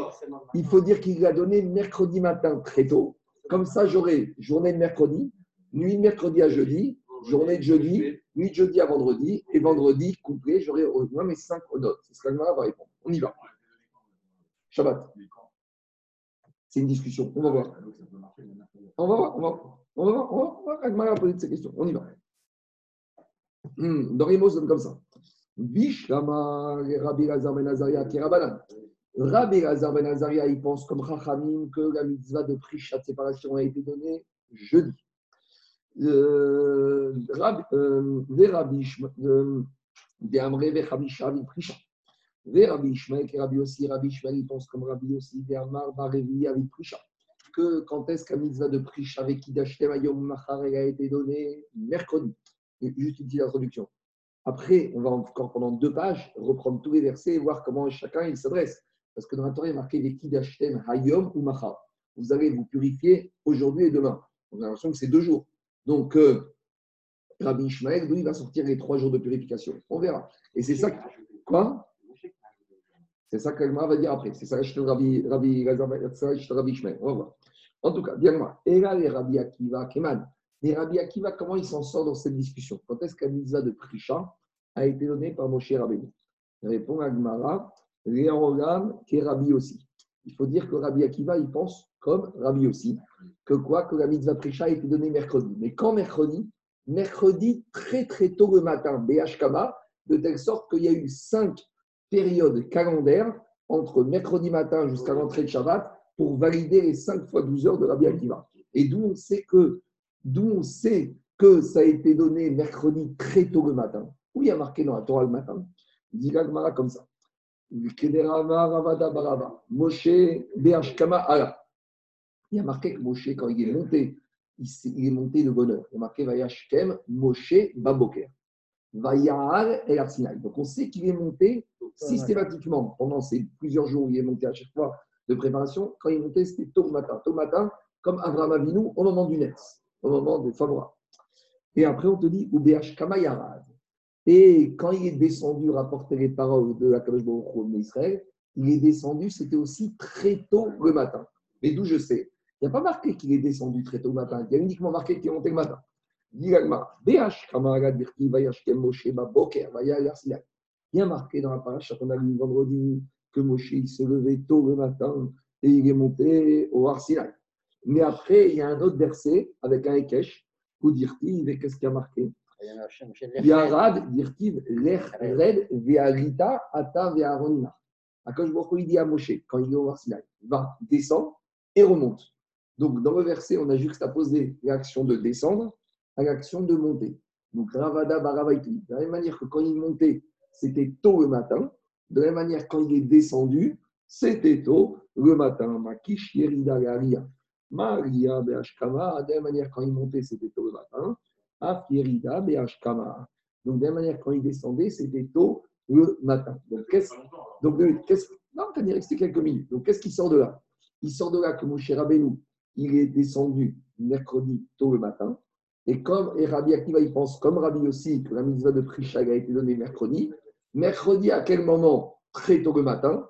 mercredi matin très tôt. Comme ça, j'aurai journée de mercredi, nuit de mercredi à jeudi, journée de jeudi, nuit de jeudi à vendredi, et vendredi complet, j'aurai au moins mes cinq odotes. C'est ce que va répondre. On y va. Shabbat. C'est une discussion. On va voir. On va voir. On va voir. On va voir. On va voir. Agmara a posé ces questions. On y va. Dans les mots, c'est comme ça. Bishlama, Rabbi Lazar Ben Azaria, Kirabanan. Rabbi Lazar Ben Azaria, il pense comme Chachamim que la mitzvah de Prisha de séparation a été donnée jeudi. Euh, euh, Rabbi euh, Rabbi Ishmael, est Rabbi aussi, Rabbi Ishmael, il pense comme Rabbi aussi, Ve Amar Barevi avec Prisha. Que quand est-ce la mitzvah de Prisha avec Kidashtem Ayom Machar a été donnée Mercredi? Et Juste une petite introduction. Après, on va encore pendant deux pages reprendre tous les versets et voir comment chacun il s'adresse. Parce que dans la Torah, il est marqué les Kidashtem Hayom ou Machar. Vous allez vous purifier aujourd'hui et demain. On a l'impression que c'est deux jours. Donc, euh, Rabbi Ishmael, d'où il va sortir les trois jours de purification On verra. Et c'est ça. que- Quoi? C'est ça qu'Alma va dire après. C'est ça que Rabbi, Rabbi, Rabbi, Ishmael. On va voir. En tout cas, bien moi. Et là, les Rabbi Akiva, Keman. Les Rabbi Akiva, comment il s'en sort dans cette discussion? Quand est-ce mitzvah de Prisha? A été donné par Moshe Rabbeinu Répond Agmara, Réoram, qui est Rabbi aussi. Il faut dire que Rabbi Akiva, il pense comme Rabbi aussi, que quoi Que la mitzvah Prisha a été donnée mercredi. Mais quand mercredi Mercredi, très très tôt le matin, BHKMA, de telle sorte qu'il y a eu cinq périodes calendaires entre mercredi matin jusqu'à l'entrée de Shabbat pour valider les 5 fois 12 heures de Rabbi Akiva. Et d'où on sait que d'où on sait que ça a été donné mercredi très tôt le matin. Où il y a marqué dans la Torah le matin Dit l'Agmara comme ça. Moshe. Il y a marqué que Moshe, quand il est monté, il, il est monté de bonheur. Il y a marqué Vayashkem Moshe Baboker. Vayahal El Arsinaï. Donc on sait qu'il est monté systématiquement pendant ces plusieurs jours où il est monté à chaque fois de préparation. Quand il est monté, c'était tôt le matin. Tôt le matin, comme Avraham Avinu, au moment du Netz, au moment des favorables. Et après, on te dit Ubeh Kamayarad. Et quand il est descendu rapporter les paroles de la Kadosh Baruch Israël, il est descendu, c'était aussi très tôt le matin. Mais d'où je sais? Il n'y a pas marqué qu'il est descendu très tôt le matin. Il y a uniquement marqué qu'il est monté le matin. A marqué dans la paracha qu'on a lu vendredi que Moshe se levait tôt le matin et il est monté au Arsinaï. Mais après, il y a un autre verset avec un Ekech, où dirtiv, et qu'est-ce qu'il y a marqué? Yarad, dirtiv, lech red, ve'arita, ata, ve'aronina. Akash Baruch dit à Moshe, quand il est au Arsinaï, va, descend et remonte. Donc, dans le verset, on a juxtaposé l'action de descendre à l'action de monter. Donc, Ravada Baravaiti. De la même manière que quand il montait, c'était tôt le matin. De la même manière, quand il est descendu, c'était tôt le matin. Makish Yerida. Maria Beashkama. De la même manière, quand il montait, c'était tôt le matin. Af Yerida Beashkama. Donc, de la même manière, quand il descendait, c'était tôt le matin. Donc, qu'est-ce donc, qu'est-ce rester quelques minutes. Donc, qu'est-ce qui sort de là? Il sort de là que Moshe Rabbeinu, il est descendu mercredi tôt le matin. Et comme et Rabbi Akiva, il pense comme Rabbi aussi que la mitzvah de Prishag a été donnée mercredi. Mercredi, à quel moment? Très tôt le matin.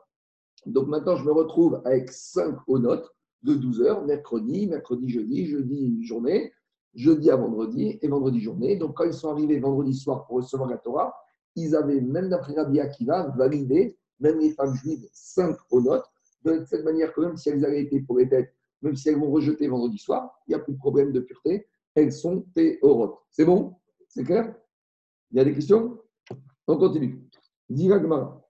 Donc maintenant, je me retrouve avec 5 aux notes de 12 heures, mercredi, mercredi, jeudi, jeudi, journée. Jeudi à vendredi et vendredi journée. Donc, quand ils sont arrivés vendredi soir pour recevoir la Torah, ils avaient, même d'après Rabbi Akiva, validé, même les femmes juives, cinq aux notes, de cette manière que même si elles avaient été pour les têtes, même si elles vont rejeter vendredi soir, il n'y a plus de problème de pureté, elles sont théorotes. C'est bon? C'est clair? Il y a des questions? On continue. Dira memrareu.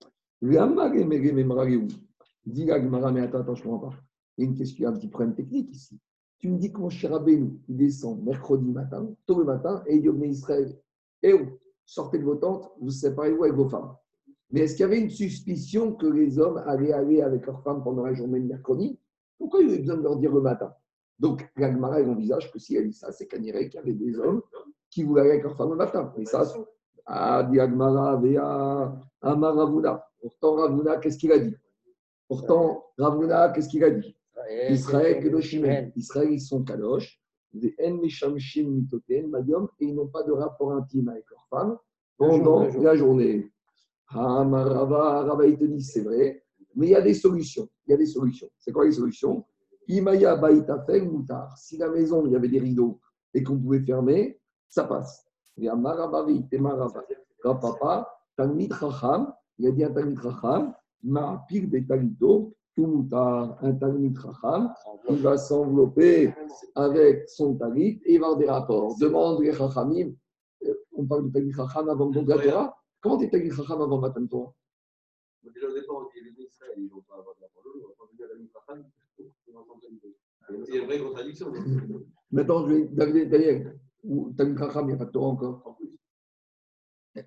Dira Gemara, mais attends, attends, je ne comprends pas. Il y a une question, un petit problème technique ici. Tu me dis que mon cher Rabbeinu, il descend mercredi matin, tôt le matin, et il dit au Israël, eh oh, sortez de vos tentes, vous séparez-vous avec vos femmes. Mais est-ce qu'il y avait une suspicion que les hommes allaient aller avec leurs femmes pendant la journée de mercredi? Pourquoi il y avait besoin de leur dire le matin? Donc, la Gemara, elle envisage que si elle dit ça, c'est qu'il y avait des hommes qui voulaient aller avec leurs femmes le matin. Et ça, ah, dit Agmara, Vea, Amar Ravuna. Pourtant, Ravuna, qu'est-ce qu'il a dit? Pourtant, Ravuna, qu'est-ce qu'il a dit? Israël, Kedoshim. Israël, ils sont Kadosh. Des En Meshamshim Mitoten, Madium, et ils n'ont pas de rapport intime avec leurs femmes pendant La journée. la journée. Ah, Marava, Rava, il te dit, c'est vrai, mais il y a des solutions. Il y a des solutions. C'est quoi les solutions? Imaya Baïtafel Moutar. Si la maison, il y avait des rideaux et qu'on pouvait fermer, ça passe. Il y a Marabavi, et Marava. Papa, Talmid Chacham, il a dit un Talmid Chacham, Ma'apir Betalito, tout. Un Talmid Chacham, il va s'envelopper avec son talit et il va avoir des rapports. Demande les Chachamim, euh, on parle de Talmid Chacham avant le la Torah. Comment t'es Talmid Chacham avant Matan Torah Déjà au départ, on dit les Israël, ils vont pas avoir de la parole, on va pas venir à la Mitrachan, on va entendre une chose. C'est une vraie contradiction. Maintenant, je vais, David, Daniel, Chacham, il n'y a pas de Torah encore?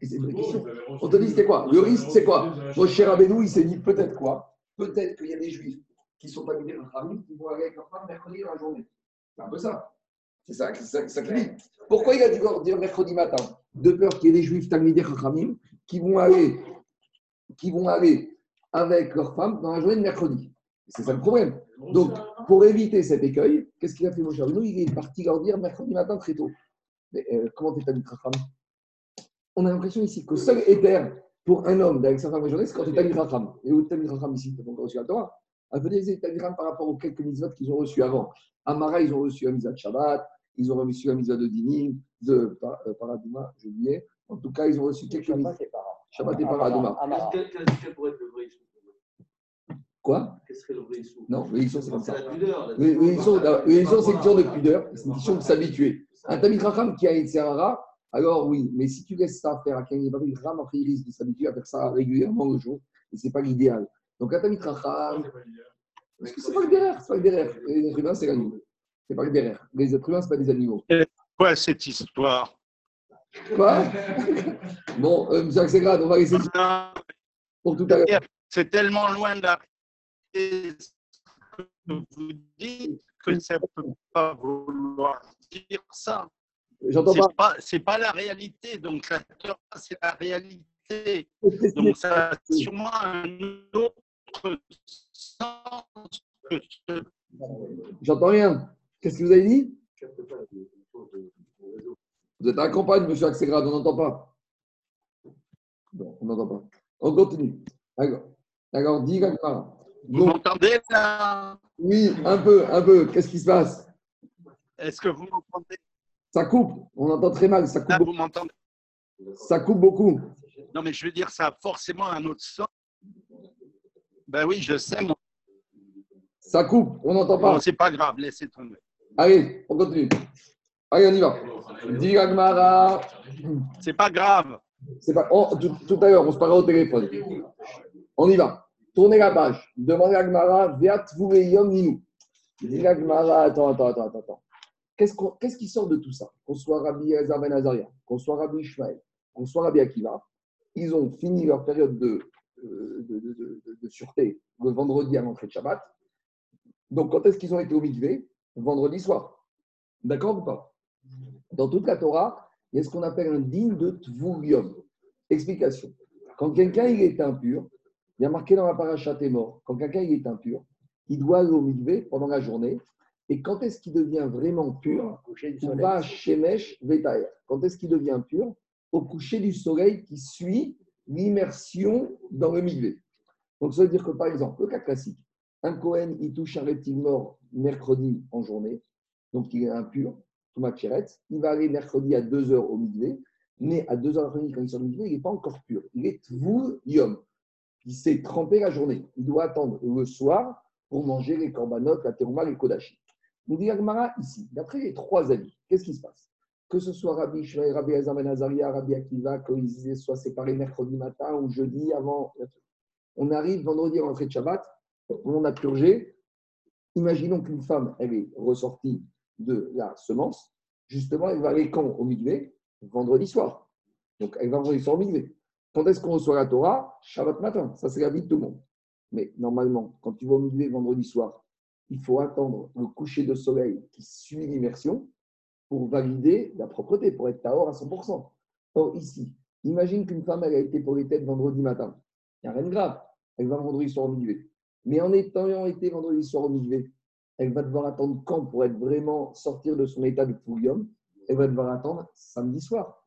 C'est une vraie question. On te dit, c'était quoi? Le risque, c'est quoi? Mon cher Abénou, il s'est dit peut-être quoi? Peut-être qu'il y a des juifs qui sont pas venus Chachamim, qui vont aller avec leur femme mercredi dans la journée. C'est un peu ça. C'est ça, ça, ça dit. Pourquoi il a dû leur dire mercredi matin De peur qu'il y ait des juifs Talmidei Chachamim qui vont aller, qui vont aller avec leur femme dans la journée de mercredi? C'est ça le problème. Donc, pour éviter cet écueil, qu'est-ce qu'il a fait, mon cher Abénou Il est parti leur dire mercredi matin très tôt. Mais euh, comment t'es Talmidei Chachamim? On a l'impression ici que seul éther pour un homme avec sa femme journée, c'est quand tu es Talmid Chacham. Et où Talmid Chacham ici, tu n'as pas encore reçu la Torah? Elle veut dire que Talmid Chacham par rapport aux quelques mitzvot qu'ils ont reçus avant. Amara, ils ont reçu la mitzvah de Shabbat, ils ont reçu la mitzvah de Dinim, de Par- euh, Paradouma, j'ai oublié. En tout cas, ils ont reçu quelques mitzvot. Shabbat, et. Quel quel pourrait être le vrai Quoi? Quel serait le vrai Non, le Issour, c'est comme C'est ça. la pudeur. la- Le Issour, c'est une question de pudeur, c'est une question de s'habituer. Un Talmid Chacham qui a une Serara, alors oui, mais si tu laisses ça faire à quelqu'un qui n'est pas Chacham, après il risque de s'habituer à faire ça régulièrement le jour, et ce n'est pas l'idéal. Donc un Talmid Chacham, Parce que c'est pas le derrière, c'est pas le derrière. Les êtres humains, c'est l'animal. C'est pas le derrière. Les êtres humains, c'est pas des animaux. Quoi cette histoire? Quoi? Bon, euh, monsieur Axelrad, on va laisser ça pour tout à l'heure. C'est tellement loin de la ce vous dites que ça ne peut pas vouloir dire ça. J'entends C'est pas. pas, c'est pas la réalité. Donc la Torah, c'est la réalité. Donc ça a sûrement un autre sens que ce J'entends rien. Qu'est-ce que vous avez dit? Vous êtes à la campagne, monsieur Axelrad, on n'entend pas. On n'entend pas. On continue. Alors, alors dis. Vous m'entendez là? Oui, un peu, un peu. Qu'est-ce qui se passe? Est-ce que vous m'entendez? Ça coupe. On entend très mal. Ça Là, coupe, vous m'entendez ça coupe beaucoup. Non, mais je veux dire, ça a forcément un autre sens. Ben oui, je sais, mon... Ça coupe. On n'entend pas. bon, c'est pas grave, laissez tomber. Allez, on continue. Allez, on y va. Dis Gagmara. C'est pas grave. C'est pas... oh, tout, tout à l'heure, on se parlera au téléphone. On y va. Tournez la page. Demandez à Gmara, Viat Yom Ninou. Dis à Gmara, attends, attends, attends, attends, attends. Qu'est-ce, qui sort de tout ça? Qu'on soit Rabbi Elazar Ben Azaria, qu'on soit Rabbi Ishmael, qu'on soit Rabbi Akiva, ils ont fini leur période de, euh, de- de sûreté le vendredi à l'entrée de Shabbat. Donc, quand est-ce qu'ils ont été au mikvé? Vendredi soir. D'accord ou pas? Dans toute la Torah, il y a ce qu'on appelle un digne de Tvurium. Explication. Quand quelqu'un il est impur, il y a marqué dans la paracha t'es mort. Quand quelqu'un il est impur, il doit aller au mikvé pendant la journée. Et quand est-ce qu'il devient vraiment pur? Coucher du On soleil. va Shemesh Vetaer. Quand est-ce qu'il devient pur? Au coucher du soleil qui suit l'immersion dans le mikvé. Donc ça veut dire que par exemple, le cas classique, un Cohen il touche un reptile mort mercredi en journée, donc il est impur. Chéretz, il va aller mercredi à 2h au Mikvé, mais à 2h l'après-midi, quand il sort du Mikvé, il n'est pas encore pur. Il est Tvul Yom. Il s'est trempé la journée. Il doit attendre le soir pour manger les corbanotes, la terouma, les kodashi. Nous dit Agmara ici, d'après les trois avis, qu'est-ce qui se passe? Que ce soit Rabbi Shmuel, Rabbi Azam Ben Azaria, Rabbi Akiva, qu'ils soient séparés mercredi matin ou jeudi avant. On arrive vendredi à l'entrée de Shabbat, on a purgé. Imaginons qu'une femme, elle est ressortie de la semence. Justement, elle va aller quand? Au Mikvé Vendredi soir. Donc, elle va vendredi soir au Mikvé. Quand est-ce qu'on reçoit la Torah? Shabbat matin. Ça, c'est la vie de tout le monde. Mais normalement, quand tu vas au Mikvé vendredi soir, il faut attendre le coucher de soleil qui suit l'immersion pour valider la propreté, pour être tahor à 100%. Or, ici, imagine qu'une femme, elle a été pour les têtes vendredi matin. Il n'y a rien de grave. Elle va vendredi soir au Mikvé. Mais en étant été vendredi soir au Mikvé, elle va devoir attendre quand pour être vraiment sortir de son état de poulium Elle va devoir attendre samedi soir.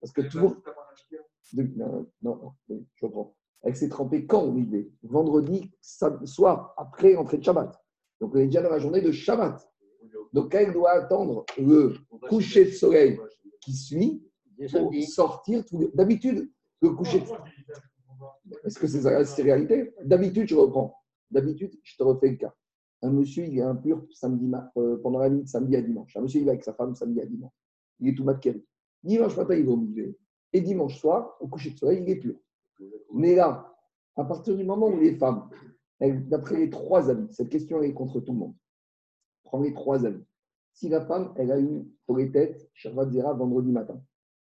Parce que toujours. Non, je reprends. Elle s'est trempée quand au Mikvé Vendredi soir, après l'entrée de Shabbat. Donc, elle est déjà dans la journée de Shabbat. Donc, elle doit attendre le coucher de soleil qui suit pour sortir. tout- D'habitude, le coucher de est-ce que c'est réalité? D'habitude, je reprends. D'habitude, je te refais le cas. Un monsieur, il est impur samedi, euh, pendant la nuit de samedi à dimanche. Un monsieur, il va avec sa femme samedi à dimanche. Il est tout matkeri. Dimanche matin, il va au milieu. Et dimanche soir, au coucher de soleil, il est pur. Mais là, à partir du moment où les femmes, d'après les trois avis, cette question est contre tout le monde. Prends les trois avis. Si la femme, elle a eu pour les têtes, Shabbat Zera, vendredi matin,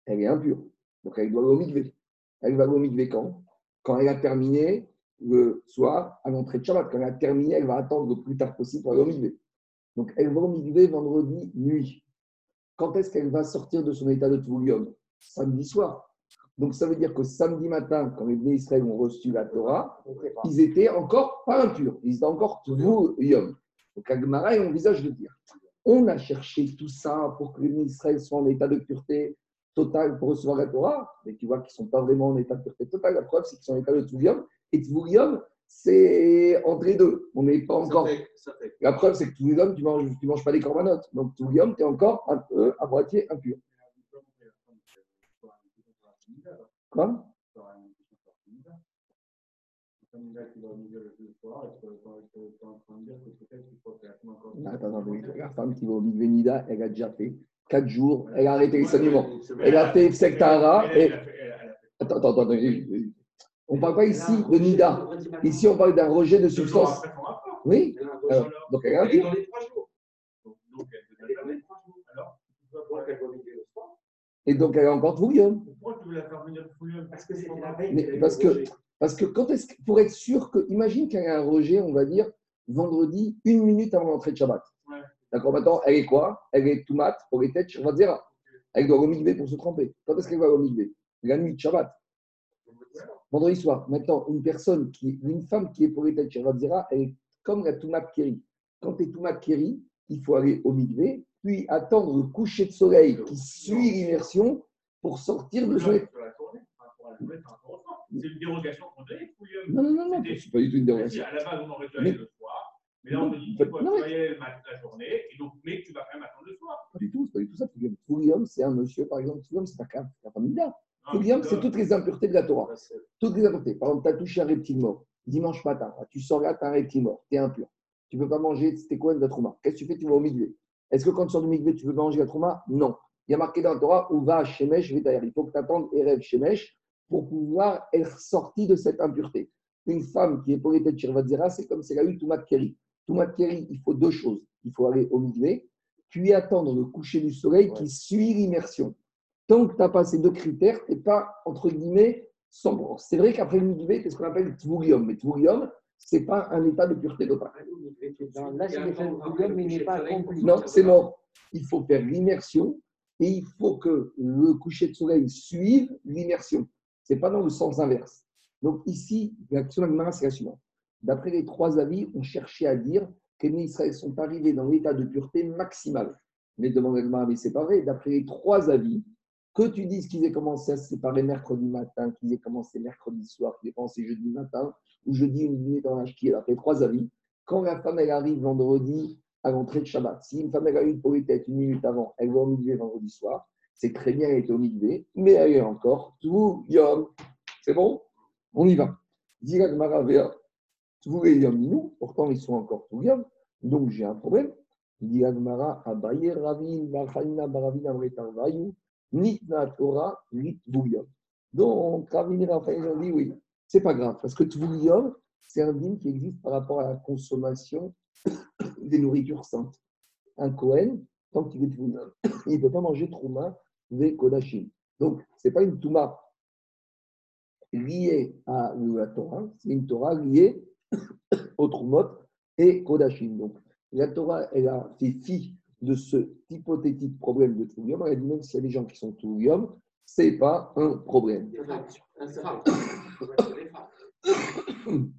elle est impure. Donc elle doit aller au mikvé. Elle va aller au quand? Quand elle a terminé le soir à l'entrée de Shabbat. Quand elle a terminé, elle va attendre le plus tard possible pour aller. Donc elle va au vendredi nuit. Quand est-ce qu'elle va sortir de son état de Tvoulium? Samedi soir. Donc ça veut dire que samedi matin, quand les Bnei Israël ont reçu la Torah, ils étaient encore pas impurs, ils étaient encore Tvoulium. Donc Agmara, il envisage de dire on a cherché tout ça pour que les Bnei Israël soient en état de pureté totale pour recevoir la Torah, mais tu vois qu'ils ne sont pas vraiment en état de pureté totale. La preuve, c'est qu'ils sont en état de Tvoulium. Et Tvoulium, c'est entre les deux. On n'est pas encore. Ça fait, ça fait. La preuve, c'est que Tvoulium, tu ne manges, tu manges pas des corbanotes. Donc Tvoulium, tu es encore un peu à moitié impur. Quoi Attends, attends, la femme qui va au Mikvé Nida, elle a déjà fait 4 jours, elle a arrêté les saignements. Elle a fait Sektara et. Attends, attends, attends. On ne parle pas ici de Nida. Ici, on parle d'un rejet de substance. Oui Alors, Donc, elle est Elle Et donc, elle est encore Tvoulium. Pourquoi tu veux la faire venir fouiller Parce que c'était la veille. Mais parce que, parce que quand est-ce que, pour être sûr que, imagine qu'elle a un rejet, on va dire, vendredi, une minute avant l'entrée de Shabbat. Ouais. D'accord, maintenant, elle est quoi? Elle est Toumat pour les têtes, Shabbat Zera. Elle doit au mikvé pour se tremper. Quand est-ce qu'elle va au mikvé La nuit de Shabbat. Vendredi soir. Maintenant, une personne, qui, une femme qui est pour les têtes, elle est comme la Toumat Keri. Quand tu es Toumat Keri, il faut aller au mikvé, puis attendre le coucher de soleil qui suit l'immersion pour sortir de état. C'est une dérogation qu'on donne. Non, non, non, non, c'est pas du tout une dérogation. À la base, on aurait dû aller le soir. Mais là, on te dit, tu vas travailler la journée, et donc, mais tu vas quand même attendre le soir. Pas du tout, c'est pas du tout ça. Foulium, c'est un monsieur, par exemple, Foulium, c'est pas qu'un Foulium, mais c'est toutes les impuretés de la Torah. Toutes les impuretés. Par exemple, tu as touché un reptile mort. Dimanche matin, tu sors là, tu as un reptile mort. Tu es impur. Tu ne peux pas manger, c'était quoi de la Qu'est-ce que tu fais? Tu vas au milieu. Est-ce que quand tu sors du milieu, tu veux pas manger la trauma Non. Il y a marqué dans la Torah où va Shemesh. Il faut que tu attendes Erev Shemesh pour pouvoir être sorti de cette impureté. Une femme qui est pour de Shirvatzera, c'est comme c'est la eu Toumat Keri. Toumat Keri, il faut deux choses. Il faut aller au milieu, puis attendre le coucher du soleil qui suit l'immersion. Tant que tu n'as pas ces deux critères, tu n'es pas, entre guillemets, sans C'est vrai qu'après le milieu, c'est ce qu'on appelle Tvoulium. Mais Tvoulium, ce n'est pas un état de pureté totale. Là, de Google, mais il n'est pas accompli. Non, c'est mort. Il faut faire l'immersion et il faut que le coucher de soleil suive l'immersion. Ce n'est pas dans le sens inverse. Donc ici, l'action d'Agmara, c'est la suivante. D'après les trois avis, on cherchait à dire que les Israël sont arrivés dans l'état de pureté maximale. Mais demande Agmara, mais c'est pas vrai. D'après les trois avis, que tu dises qu'ils aient commencé à se séparer mercredi matin, qu'ils aient commencé mercredi soir, qu'ils aient commencé jeudi matin, ou jeudi une minute dans l'âge qui est après trois avis, quand la femme elle arrive vendredi à l'entrée de Shabbat. Si une femme elle a eu les têtes une minute avant, elle va au mikvé vendredi soir, c'est très bien, elle était au mikvé, mais elle est encore tout yom. C'est bon? On y va. Dirak Maravea, tout les yom minou, pourtant ils sont encore tout yom, donc j'ai un problème. Dirak Mara, Abaye Ravin, Barchanina Baravin Amretarvayu, Nitna Torah, Yom. Donc, Ravin et Raphaël ont dit oui, c'est pas grave, parce que Tvul c'est un dîme qui existe par rapport à la consommation des nourritures saintes. Un Kohen, tant qu'il est Tvul il ne peut pas manger Trouma des Kodashim. Donc, ce n'est pas une Touma liée à la Torah, c'est une Torah liée au Troumot et Kodashim. Donc, la Torah, elle a fait fi de ce hypothétique problème de Tvul Elle a dit même s'il y a des gens qui sont Tvul ce n'est pas un problème.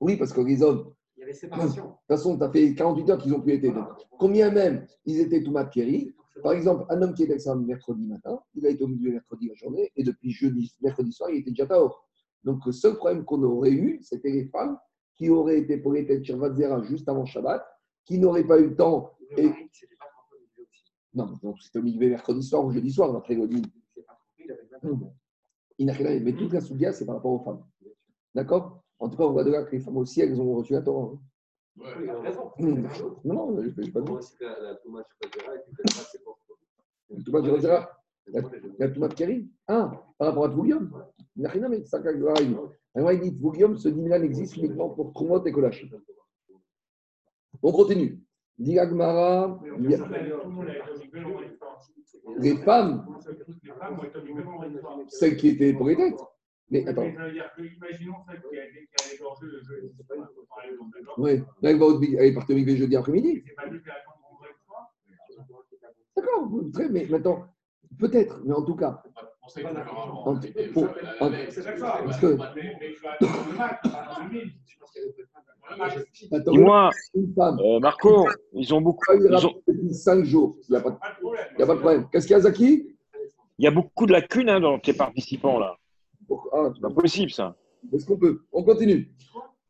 Oui, parce que les hommes, Il y avait de séparation. toute façon, tu as fait 48 heures qu'ils n'ont plus été. Donc, combien même ils étaient tout Thierry Par exemple, un homme qui était avec ça mercredi matin, il a été au milieu mercredi la journée, et depuis jeudi, mercredi soir, il était déjà dehors. Donc, le seul problème qu'on aurait eu, c'était les femmes qui auraient été pour les têtes Shirvat juste avant Shabbat, qui n'auraient pas eu le temps. Le Et... mari, pas. Non, donc c'était au milieu mercredi soir ou jeudi soir, d'après Godin. Mais toute la soudia, c'est par rapport aux femmes. D'accord? En tout cas, on voit de là que les femmes aussi, elles ont reçu la Torah. hein. Oui, il a raison. Non, non, je ne pas dire. La et puis la La la tomate Kéry Ah, par rapport à Tvoulium Il n'a rien à mettre ça. Alors, il dit Tvoulium, ce dîner-là n'existe uniquement pour Trumot et Kolash. On continue. Diagmara, les femmes, celles qui étaient pour les têtes. Mais attends, ça veut dire que, imaginons celle qui a, égorgé le jeu. Oui, là, elle va au- elle est partie au milieu jeudi après-midi. D'accord, très, mais maintenant, peut-être, mais en tout cas, Pour- C'est d'accord. Parce que- Dis-moi, femme euh, Marco, ils ont beaucoup, ils ont- rapport depuis 5 jours, il n'y a pas de problème. il y a pas de problème. Qu'est-ce qu'il y a, Zaki? Il y a beaucoup de lacunes hein, dans tes participants là. Ah, C'est pas possible ça. Est-ce qu'on peut On continue.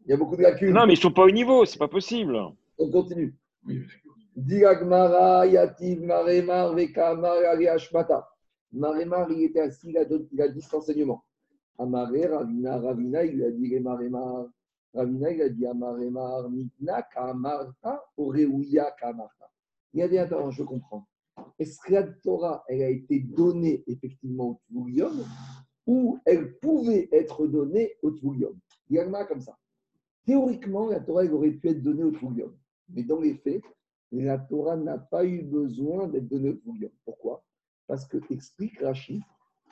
Il y a beaucoup de lacunes. Non, mais ils sont pas au niveau, c'est pas possible. On continue. Diagmara, Yativ, Maremar, Vekamar, Ariashmata. Maremar, il était assis, il a, il a dit cet enseignement. Amare, Ravina, Ravina, il a dit Maremar. Ravina, il a dit Amaremar, Mitna, Kamarta, Oreuya, Kamarta. Il a dit Attends, je comprends. Est-ce que la Torah, elle a été donnée effectivement au Tvoulium ou elle pouvait être donnée au Tvoulium? Il y a comme ça. Théoriquement, la Torah elle aurait pu être donnée au Tvoulium. Mais dans les faits, la Torah n'a pas eu besoin d'être donnée au Tvoulium. Pourquoi? Parce que, explique Rachid,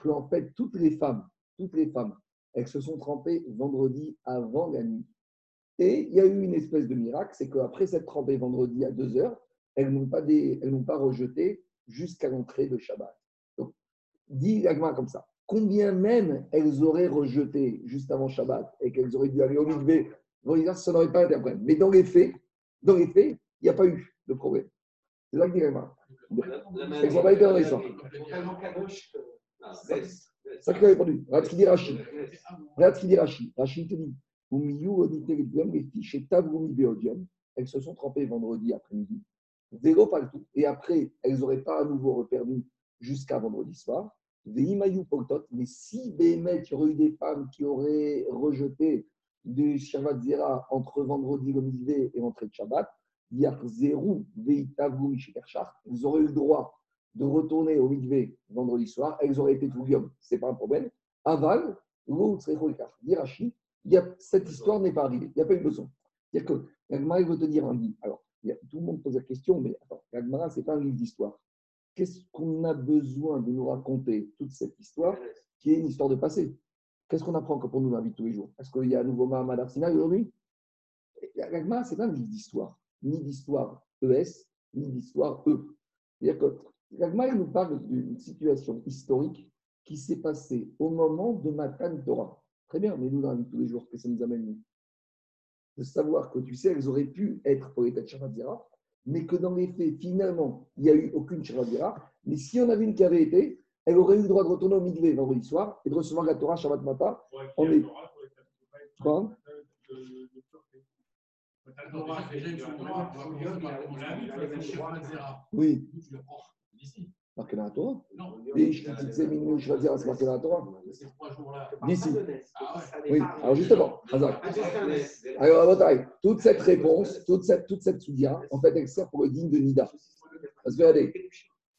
qu'en fait, toutes les femmes, toutes les femmes, elles se sont trempées vendredi avant la nuit. Et il y a eu une espèce de miracle, c'est qu'après s'être trempées vendredi à 2 heures, elles n'ont pas, des- elles rejeté jusqu'à l'entrée de Shabbat. Donc, dit Yagma comme ça. Combien même elles auraient rejeté juste avant Shabbat et qu'elles auraient dû aller au mikvé, ça n'aurait pas été un problème. Mais dans les faits, dans les faits, il n'y a pas eu de problème. C'est ça que dit Yagma. Enregistrées. Tellement kadosh que- Ah, C'est ça qu'il a répondu. Regarde ce qu'il dit Rachid. Regarde ce qu'il dit Rachid. Rachid te dit les chez Tavrumi Beodium, elles se sont trempées vendredi après-midi. Zéro pas le tout. Et après, elles n'auraient pas à nouveau reperdu jusqu'à vendredi soir. Mais si Béhémet, il y aurait eu des femmes qui auraient rejeté du Shabbat Zera entre vendredi le mikvé et l'entrée de Shabbat, Elles auraient eu le droit de retourner au mikvé vendredi soir, elles auraient été tout ce n'est pas un problème. Aval, il a, cette histoire n'est pas arrivée, il n'y a pas eu besoin. C'est-à-dire que l'Agmara veut te dire un dit. Alors, il tout le monde pose la question, mais l'Agmara, ce n'est pas un livre d'histoire. Qu'est-ce qu'on a besoin de nous raconter toute cette histoire qui est une histoire de passé? Qu'est-ce qu'on apprend quand on nous invite tous les jours? Est-ce qu'il y a un nouveau Mahamad Arsina aujourd'hui? L'Agmara, ce n'est pas un livre d'histoire, ni d'histoire ES, ni d'histoire E. C'est-à-dire que l'Agmara nous parle d'une situation historique qui s'est passée au moment de Matan Torah. Très bien, mais nous, dans la vie de tous les jours, que ça nous amène nous? De savoir que, tu sais, elles auraient pu être pour les têtes Shabbat Zera, mais que dans les faits, finalement, il n'y a eu aucune Shabbat Zera. Mais si on avait une qui avait été, elle aurait eu le droit de retourner au Mikvé vendredi soir et de recevoir la Torah Shabbat Matin. On est- Oui, marqué dans la Torah. Non, Et je te disais, Minu, je vais dire, c'est marqué dans la Torah. ces trois jours-là. D'ici. Ah. Oui, alors justement, Hazak. Alors, toute cette réponse, toute cette, toute cette soudia, en fait, elle sert pour le digne de Nida. Parce que regardez,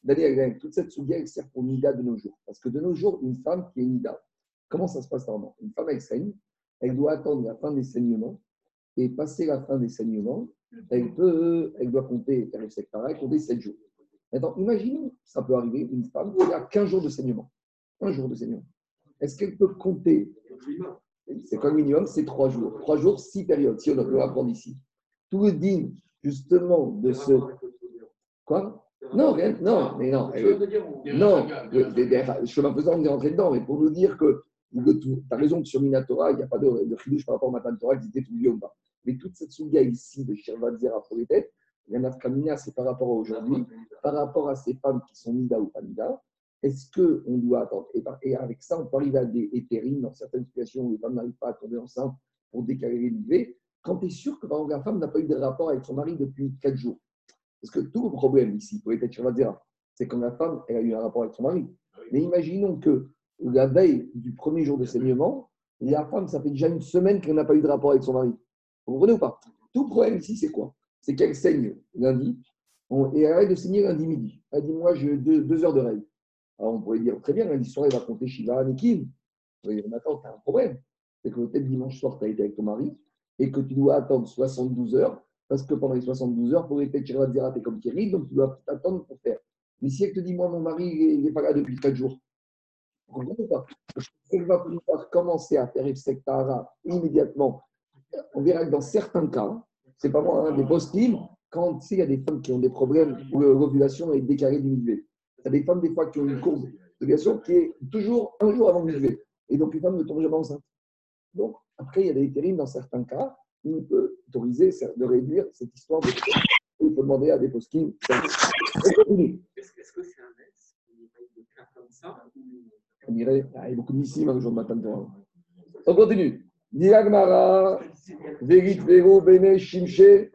Daniel, regardez, toute cette soudia, elle sert pour Nida de nos jours. Parce que de nos jours, une femme qui est Nida, comment ça se passe normalement? Une femme, elle saigne, elle doit attendre la fin des saignements, et passer la fin des saignements, elle peut, elle doit compter, faire le secteur, compter 7 jours. Maintenant, imaginons, ça peut arriver, une femme qui a 15 jours de saignement. Un jour de saignement. Est-ce qu'elle peut compter? C'est quoi le minimum C'est trois jours. Trois jours, six périodes, si on peut l'apprendre ici. Tout le digne, justement, de ce. Quoi? Non, rien, non, mais non. elle- non, le- chemin faisant, on est rentré dedans, mais pour nous dire que tu as raison que sur Minatora, il n'y a pas de, de chidouche par rapport au Matan Torah qui était tout ou pas. Mais toute cette souga ici de Shirvat Zera pour les têtes, il y en a Kamina, c'est par rapport à aujourd'hui, par rapport à ces femmes qui sont Nida ou pas Nida, est-ce qu'on doit attendre? Et, avec ça, on peut arriver à des hétérines dans certaines situations où les femmes n'arrivent pas à tomber enceinte pour décaler les levées, quand tu es sûr que par exemple, la femme n'a pas eu de rapport avec son mari depuis 4 jours? Parce que tout le problème ici, pour sur Zera, c'est quand la femme elle a eu un rapport avec son mari. Mais imaginons que la veille du premier jour de saignement, la femme, ça fait déjà une semaine qu'elle n'a pas eu de rapport avec son mari. Vous comprenez ou pas? Tout problème ici, c'est quoi? C'est qu'elle saigne lundi on- et elle arrête de saigner lundi midi. Elle dit Moi, j'ai deux, heures de règle. Alors on pourrait dire Très bien, lundi soir, elle va compter Shiva, Nikim. Oui, mais attends, tu as un problème. C'est que peut-être dimanche soir, tu as été avec ton mari et que tu dois attendre 72 heures parce que pendant les 72 heures, pour être Shiva Zera, tu es comme Thierry, donc tu dois t'attendre pour faire. Mais si elle te dit Moi, mon mari, il n'est pas là depuis 4 jours. Vous comprenez pas? Elle va pouvoir commencer à faire Efsektara immédiatement. On verra que dans certains cas, c'est pas moi, hein, des post quand tu sais, il y a des femmes qui ont des problèmes où l'ovulation est décalée du milieu. Il y a des femmes, des fois, qui ont une courbe d'ovulation qui est toujours un jour avant le milieu. Et donc, les femmes ne tombent jamais enceintes. Donc, après, il y a des terribles dans certains cas où on peut autoriser de réduire cette histoire de. Il faut demander à des post On continue. Est-ce que c'est un S On dirait, ah, il y a beaucoup de missim le jour de matin de Torah. On continue. Diagmara, Verit Vero Bene Shimche, C'est.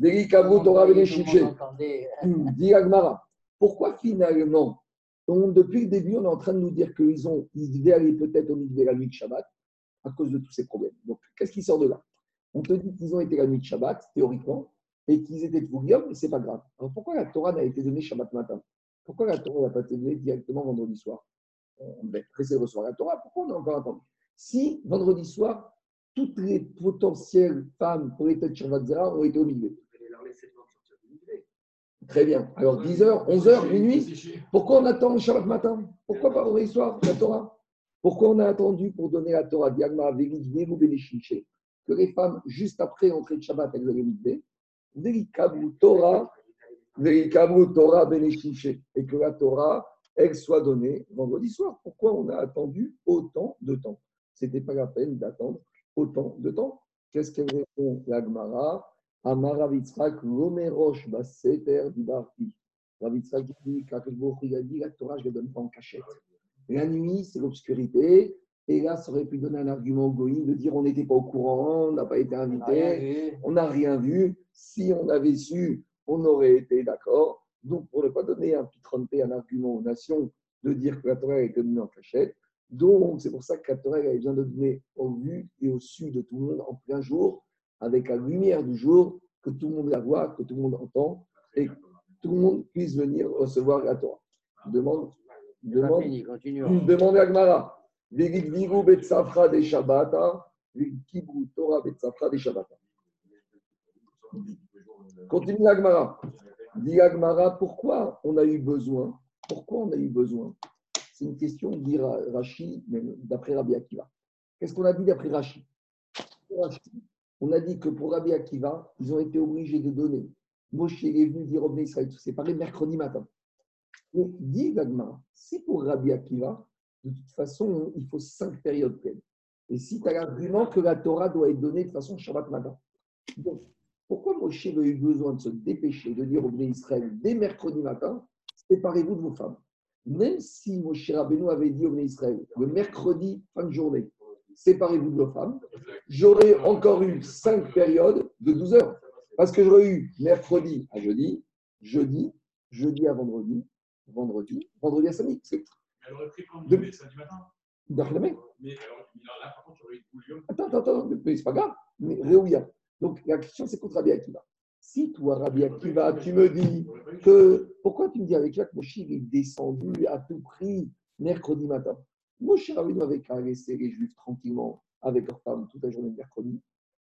Verit Kabou Torah Bene Shimche. entendait. Dit Agmara, pourquoi finalement, on- depuis le début, on est en train de nous dire qu'ils ont, ils devaient aller peut-être au milieu de la nuit de Shabbat à cause de tous ces problèmes. Donc, qu'est-ce qui sort de là? On te dit qu'ils ont été la nuit de Shabbat, théoriquement, et qu'ils étaient de mais ce n'est pas grave. Alors, pourquoi la Torah n'a été donnée Shabbat matin? Pourquoi la Torah n'a pas été donnée directement vendredi soir? On devait pressé de recevoir la Torah. Pourquoi on a encore attendu? Si, vendredi soir, toutes les potentielles femmes pour les têtes Shabbat Zera ont été au milieu. Très bien. Alors, 10h, 11h, minuit, pourquoi on attend le Shabbat matin? Pourquoi pas vendredi soir, la Torah? Pourquoi on a attendu pour donner la Torah Diagma, Que les femmes, juste après l'entrée de Shabbat, elles midvé. Vérikabu Torah, Torah. Et que la Torah, elle soit donnée vendredi soir. Pourquoi on a attendu autant de temps? Ce n'était pas la peine d'attendre autant de temps. Qu'est-ce qu'elle répond, la Gemara? Amara Vitzrak, Lomerosh, Baseter, Dibarti. Rabbi Yitzhak dit, il a dit, la Torah, je ne la donne pas en cachette. La nuit, c'est l'obscurité. Et là, ça aurait pu donner un argument au Goïm de dire on n'était pas au courant, on n'a pas été invité, on n'a rien vu. Si on avait su, on aurait été d'accord. Donc, pour ne pas donner un petit trompé, un argument aux nations de dire que la Torah a été donnée en cachette, donc c'est pour ça que la Torah elle avait besoin de donner au vu et au su de tout le monde en plein jour, avec la lumière du jour, que tout le monde la voit, que tout le monde entend, et que tout le monde puisse venir recevoir la Torah. Demande, demande, demande à Gmara. Vegit viru betsafra de Shabbata, vegitibru Torah betsafra de Shabbata. Continue l'Agmara. Dit Agmara, pourquoi on a eu besoin Pourquoi on a eu besoin C'est une question, dit Ra- Rashi, d'après Rabbi Akiva. Qu'est-ce qu'on a dit d'après Rashi? On a dit que pour Rabbi Akiva, ils ont été obligés de donner. Moshe est venu dire Bnei Israël, tout séparé mercredi matin. Mais dit Agmara, si pour Rabbi Akiva, de toute façon, il faut cinq périodes pleines. Et si tu as l'argument que la Torah doit être donnée de façon Shabbat matin. Pourquoi Moshe a eu besoin de se dépêcher, de dire au Israël dès mercredi matin, séparez-vous de vos femmes? Même si Moshe Rabbeinu avait dit au Bnei Israël, le mercredi, fin de journée, séparez-vous de vos femmes, j'aurais encore eu cinq périodes de 12 heures. Parce que j'aurais eu mercredi à jeudi, jeudi, jeudi à vendredi, vendredi, vendredi à samedi. C'est Elle aurait pris comme De- samedi matin? Mais alors, là, par contre, j'aurais eu le Attends, attends, attends, mais c'est pas grave. Mais Réouya. Donc la question, c'est contre Rabbi Akiva. Si toi, Rabbi Akiva, tu me dis que. Pourquoi tu me dis avec Jacques Moshe, il est descendu à tout prix mercredi matin? Moshe Rabbeinu avait qu'à laisser les Juifs tranquillement avec leurs femmes toute la journée de mercredi.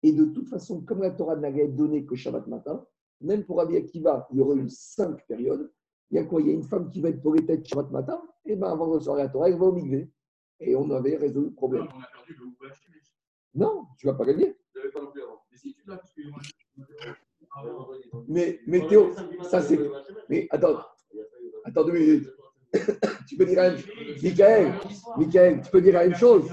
Et de toute façon, comme la Torah n'avait donné que Shabbat matin, même pour Rabbi Akiva, il y aurait eu cinq périodes. Il y a quoi? Il y a une femme qui va être pour les têtes Shabbat matin, et bien avant de recevoir la Torah, elle va au Migvé. Et on avait résolu le problème. On a perdu le. Non, tu ne vas pas gagner. Pas non plus avant. Mais si tu l'as, parce que Ah. Mais, mais Théo, ça c'est. Mais attends, attends deux minutes. tu peux dire la même chose. Michael, Michael, tu peux dire la même chose.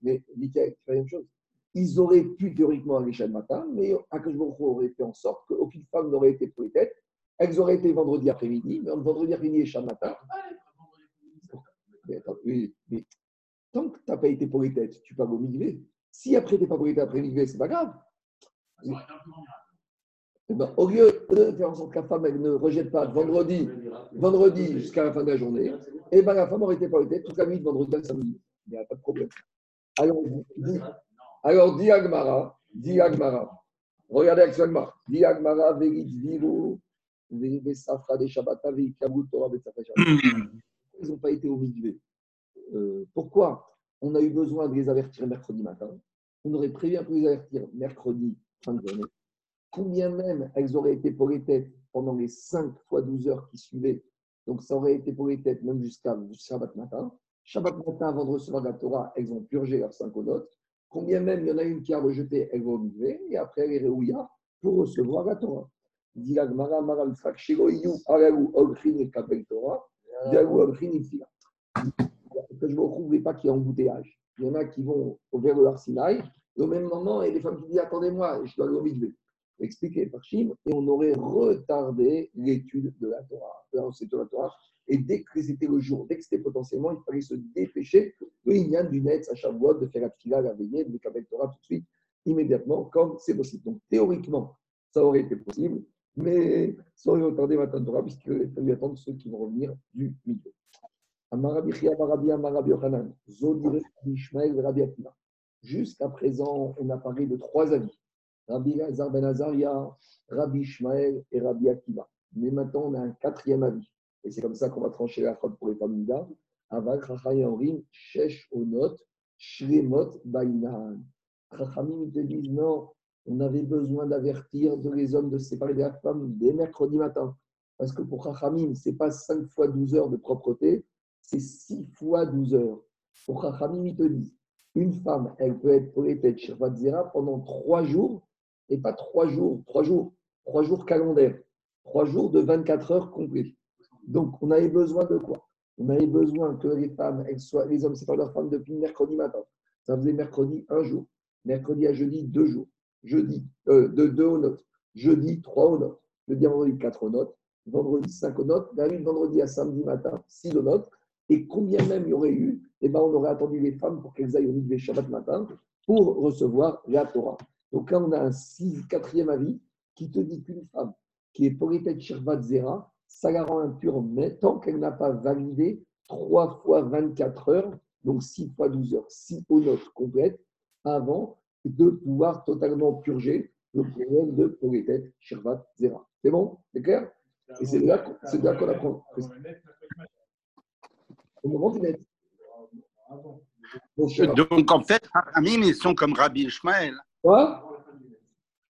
Mais Michael, tu fais la même chose. Ils auraient pu théoriquement aller le matin, mais Akashboko aurait fait en sorte qu'aucune femme n'aurait été pour les têtes. Elles auraient été vendredi après-midi, mais entre vendredi après-midi et Shabbat matin. Mais attends, oui, mais tant que tu n'as pas été pour les têtes, tu peux pas au. Si après tu n'es pas pour les têtes après migvé, c'est pas grave. Ça aurait été un. Eh ben, au lieu de faire en sorte que la femme elle ne rejette pas vendredi, vendredi jusqu'à la fin de la journée, et ben la femme aurait été tête toute la nuit de vendredi à samedi. Il n'y a pas de problème. Alors, dis, alors, dis Agmara, dis Agmara. Regardez avec Agmara. Dis Agmara, Verit Verit Safra des Shabbat, Verit Kabut Torah, Shabbat. Ils n'ont pas été au. Euh, pourquoi? On a eu besoin de les avertir mercredi matin. On aurait prévu un peu les avertir mercredi fin de journée. Combien même elles auraient été pour les têtes pendant les 5 fois 12 heures qui suivaient. Donc ça aurait été pour les têtes même jusqu'à Shabbat matin. Shabbat matin, avant de recevoir la Torah, elles ont purgé leurs 5 notes. Combien même il y en a une qui a rejeté, elle va au et après elle est réouilla pour recevoir la Torah. Que je ne retrouverai pas qu'il y a embouteillage. Il y en a qui vont vers le Arsinaï, et au même moment, il y a des femmes qui disent Attendez-moi, je dois aller au migvé expliqué par Chim, et on aurait retardé l'étude de la Torah. De la Torah. Et dès que c'était le jour, dès que c'était potentiellement, il fallait se dépêcher de Inyan du Netz à Shavuot, de faire la Tfila, la veillée, de Kabel Torah tout de suite, immédiatement, comme c'est possible. Donc, théoriquement, ça aurait été possible, mais ça aurait retardé Matan Torah, puisqu'il fallait attendre ceux qui vont revenir du milieu. Jusqu'à présent, on a parlé de trois avis. Rabbi Lazar Ben Azaria, Rabbi Ishmael et Rabbi Akiva. Mais maintenant, on a un quatrième avis. Et c'est comme ça qu'on va trancher la faute pour les femmes d'Ida. Aval, Chachayim, Rim, Shesh, Onot, Shlemot, Bainan. Chachamim, te disent non, on avait besoin d'avertir les hommes de séparer de la dès mercredi matin. Parce que pour Chachamim, ce n'est pas 5 fois 12 heures de propreté, c'est 6 fois 12 heures. Pour Chachamim, ils te disent une femme, elle peut être polétette Shirvat Zera pendant 3 jours et pas trois jours, trois jours, trois jours calendaires, trois jours de 24 heures complets. Donc, on avait besoin de quoi? On avait besoin que les femmes, elles soient, les hommes séparent leurs femmes depuis mercredi matin. Ça faisait mercredi un jour, mercredi à jeudi deux jours, jeudi euh, de deux aux notes, jeudi trois aux notes, jeudi à vendredi quatre aux notes, vendredi cinq aux notes, la vendredi à samedi matin six aux notes. Et combien même il y aurait eu Eh ben, on aurait attendu les femmes pour qu'elles aillent au milieu Shabbat matin pour recevoir la Torah. Donc là, on a un six, quatrième avis qui te dit qu'une femme qui est Polytech Shirvat Zera, ça la rend impure, mais tant qu'elle n'a pas validé 3 fois 24 heures, donc 6 fois 12 heures, 6 notes complètes, avant de pouvoir totalement purger le problème de Polytech Shirvat Zera. C'est bon? C'est clair? Et c'est là, là qu'on apprend. Au moment Donc, en fait, Hamim, ils sont comme Rabbi Ishmael. Quoi?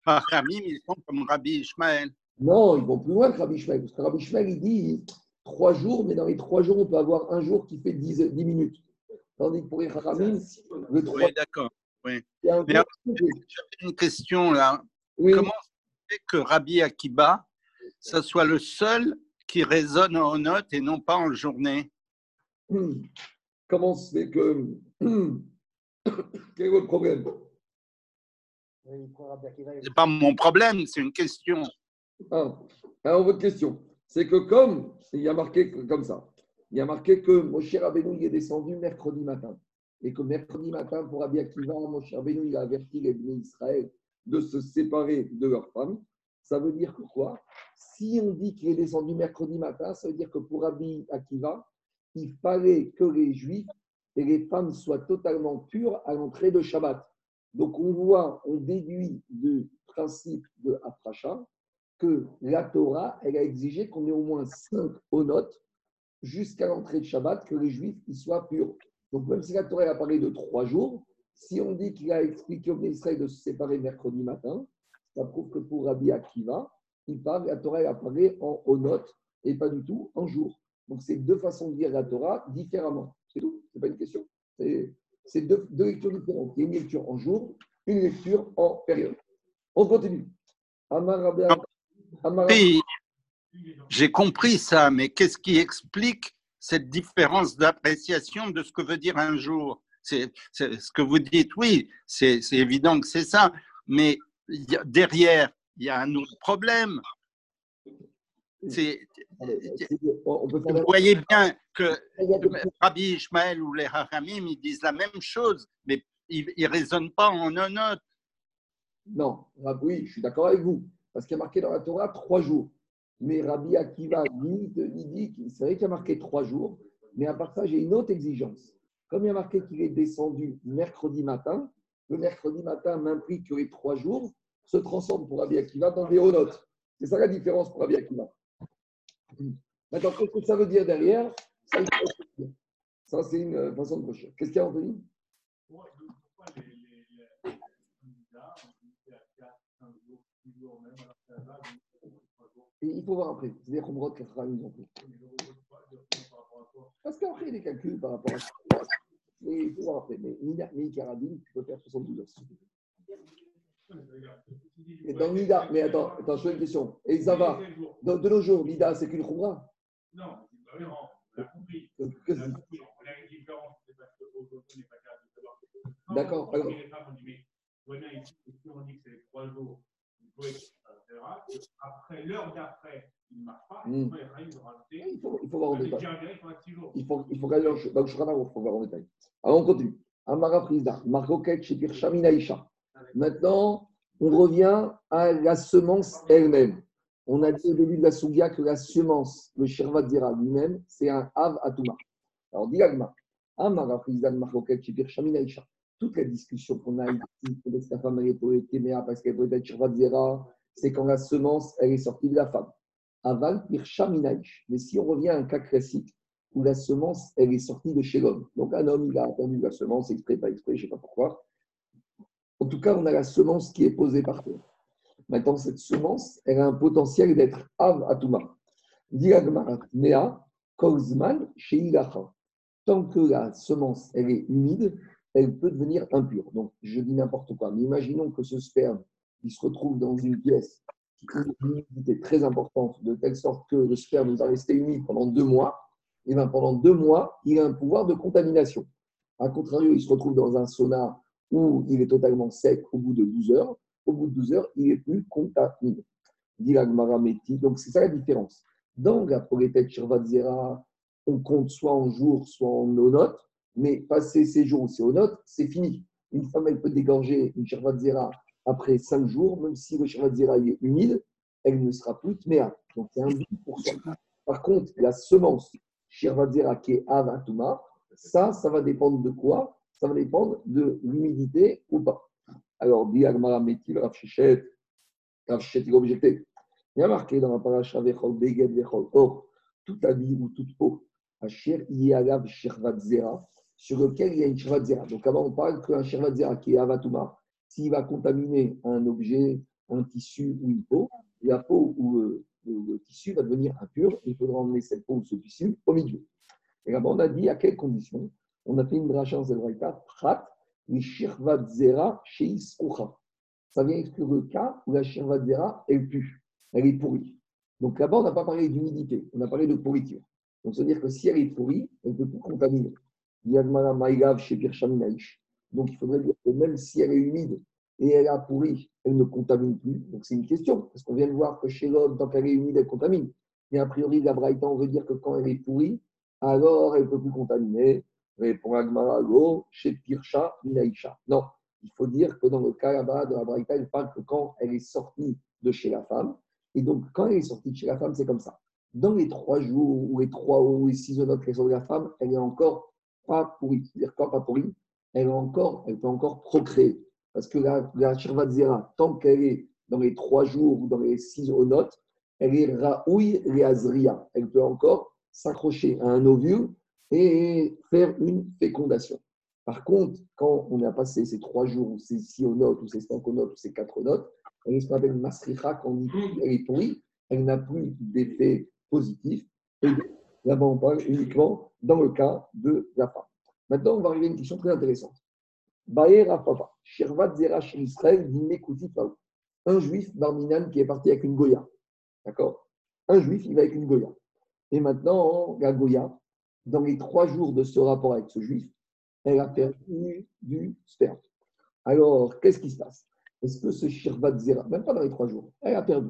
Hamim, ils sont comme Rabbi Ishmael. Non, ils vont plus loin que Rabbi Ishmael. Parce que Rabbi Ishmael, il dit trois jours, mais dans les trois jours, on peut avoir un jour qui fait 10, 10 minutes. Tandis que pour les le 3 Oui, d'accord. un Mais jour- J'avais une question là. Oui, Comment fait que Rabbi Akiba, ça soit le seul qui résonne en notes et non pas en journée? Hmm. comment se fait que. Hmm. Quel est votre problème? C'est pas mon problème, c'est une question. Ah, Alors, votre question, c'est que comme il y a marqué que- comme ça, il y a marqué que Moshe Rabbeinu il est descendu mercredi matin. et que mercredi matin, pour Rabbi Akiva, mon cher Benoît, il a averti les Bnei Israël de se séparer de leurs femmes. Ça veut dire que quoi? Si on dit qu'il est descendu mercredi matin, ça veut dire que pour Rabbi Akiva, il fallait que les Juifs et les femmes soient totalement pures à l'entrée de Shabbat. Donc on voit, on déduit du principe de Afracha que la Torah, elle a exigé qu'on ait au moins cinq notes jusqu'à l'entrée de Shabbat, que les Juifs ils soient purs. Donc même si la Torah a parlé de trois jours, si on dit qu'il a expliqué au Israël de se séparer mercredi matin, ça prouve que pour Rabbi Akiva, il parle, la Torah elle a parlé en notes et pas du tout en jours. Donc c'est deux façons de lire la Torah différemment. C'est tout, c'est pas une question? C'est deux, lectures différentes. Il y a une lecture en jour, une lecture en période. On continue. J'ai compris ça, mais qu'est-ce qui explique cette différence d'appréciation de ce que veut dire un jour? C'est, ce que vous dites, oui, c'est, évident que c'est ça, mais derrière, il y a un autre problème. C'est, Allez, c'est- on peut faire vous la- voyez bien que Rabbi Ishmael ou les Haramim, ils disent la même chose, mais ils ne raisonnent pas en un autre. Non, oui, je suis d'accord avec vous. Parce qu'il y a marqué dans la Torah trois jours. Mais Rabbi Akiva, lui, il dit qu'il c'est vrai qu'il y a marqué trois jours, mais à part ça, j'ai une autre exigence. Comme il y a marqué qu'il est descendu mercredi matin, le mercredi matin m'implique que les trois jours se transforment pour Rabbi Akiva dans des notes. C'est ça la différence pour Rabbi Akiva. Maintenant, qu'est-ce que ça veut dire derrière? Ça, c'est une euh, façon de prochaine. Qu'est-ce qu'il y a, Anthony? Pourquoi pourquoi les, les, les candidats ont été à 4, 5 jours, 6 jours même, alors que là, donc, 3 jours, Et il faut voir après. C'est des Khomrot qu'Achra nous ont pris. mais le repos de quoi, de repos par rapport à quoi Parce qu'après, des calculs par rapport à ça. Mais il faut voir après. Mais Nida, mais Carabine, tu peux faire 72 heures. Et dans Nida, mais attends, attends, je fais une question. Et Zava, de, de nos jours, Nida, c'est qu'une Khumra Non, bah oui, on l'a compris. Que- On que- a une différence, c'est parce qu'aujourd'hui, on n'est pas capable de savoir. D'accord, alors. on dit, mais voilà, ici, on dit que c'est les 3 jours, il faut etc. Après, l'heure d'après, il ne marche pas. Il faut ils ont rajouté. il faut, il faut voir en détail. il faudra 6 jours. Il faut, il faut regarder il faut voir en détail. Alors, on continue. Amara Frisda, Marcoquet, Shepir Shaminaïcha. Maintenant, on revient à la semence elle-même. On a dit au début de la Sougia que la semence, le Shervat Zera lui-même, c'est un Av Atuma. Alors, dit Agma, Amara. Toute la discussion qu'on a ici, peut-être que la femme elle est poète Téméa parce qu'elle peut être Shervat Zera, c'est quand la semence, elle est sortie de la femme. Aval Pirsha Minaïch. Mais si on revient à un cas classique, où la semence, elle est sortie de chez l'homme. Donc un homme, il a attendu la semence, exprès, pas exprès, je ne sais pas pourquoi. En tout cas, on a la semence qui est posée par terre. Maintenant, cette semence, elle a un potentiel d'être Av Atuma. Diagmarat Mea. Tant que la semence, est humide, elle peut devenir impure. Donc, je dis n'importe quoi. Mais imaginons que ce sperme, il se retrouve dans une pièce qui a une humidité très importante, de telle sorte que le sperme va rester humide pendant deux mois. Et bien, pendant deux mois, il a un pouvoir de contamination. A contrario, il se retrouve dans un sauna où il est totalement sec au bout de 12 heures. Au bout de 12 heures, il est plus contaminé. Dit la Gemara Meti. Donc, c'est ça la différence. Dans la Polétette Shirvat Zera, on compte soit en jours, soit en notes, mais passer ces jours où c'est notes, c'est fini. Une femme, elle peut dégorger une Shirvat Zera après 5 jours, même si le Shirvat Zera est humide, elle ne sera plus tméa. Donc, c'est un pour soi. Par contre, la semence Shirvat Zera qui est Avatuma, ça, ça va dépendre de quoi? Ça va dépendre de l'humidité ou pas. Alors, dit Agmara Metil, Rav Shechet, Rav Shechet, il objecté. Il y a marqué dans la paracha Vechol Beged Vechol Or, tout habit ou toute peau, Asher Yalav Shirvat Zera, sur lequel il y a une Shirvat Zera. Donc, avant, on parle qu'un Shirvat Zera qui est Avatuma, s'il va contaminer un objet, un tissu ou une peau, la peau ou euh, le, le tissu va devenir impur. Il faudra emmener cette peau ou ce tissu au milieu. Et là-bas, on a dit à quelles conditions On a fait une dracha Zelbraïta, Prat, les Shirvat Zera chez. Ça vient exclure le cas où la Shirvat Zera, elle pue, elle est pourrie. Donc là-bas, on n'a pas parlé d'humidité, on a parlé de pourriture. Donc, ça veut dire que si elle est pourrie, elle peut tout contaminer. Yagmara Maïgav chez. Donc, il faudrait dire que même si elle est humide et elle a pourri, elle ne contamine plus. Donc, c'est une question, parce qu'on vient de voir que chez l'homme, tant qu'elle est humide, elle contamine. Mais a priori, la Braïta, on veut dire que quand elle est pourrie, alors elle ne peut plus contaminer. Répond Agmara, Go, chez Pirsha, Minaïcha. Non, il faut dire que dans le cas là-bas de la Braïta, il parle que quand elle est sortie de chez la femme, et donc quand elle est sortie de chez la femme, c'est comme ça. Dans les trois jours ou les trois ou les six notes qu'elle de la femme, elle est encore pas pourrie. C'est-à-dire quoi, pas pourrie? Elle, est encore, elle peut encore procréer. Parce que la, la tant qu'elle est dans les trois jours ou dans les six notes, elle est Raoui Reazria. Elle peut encore s'accrocher à un ovule et faire une fécondation. Par contre, quand on a passé ces trois jours, ou ces six notes, ou ces cinq notes, ou ces quatre notes, elle est ce qu'on appelle masricha, quand on elle est pourrie, elle n'a plus d'effet positif. Et là-bas, on parle uniquement dans le cas de la femme. Maintenant, on va arriver à une question très intéressante. Un juif barminan qui est parti avec une Goya. D'accord? Un juif, il va avec une Goya. Et maintenant, la Goya, dans les trois jours de ce rapport avec ce juif, elle a perdu du sperme. Alors, qu'est-ce qui se passe? Est-ce que ce Shirvat Zera, même pas dans les trois jours, elle a perdu.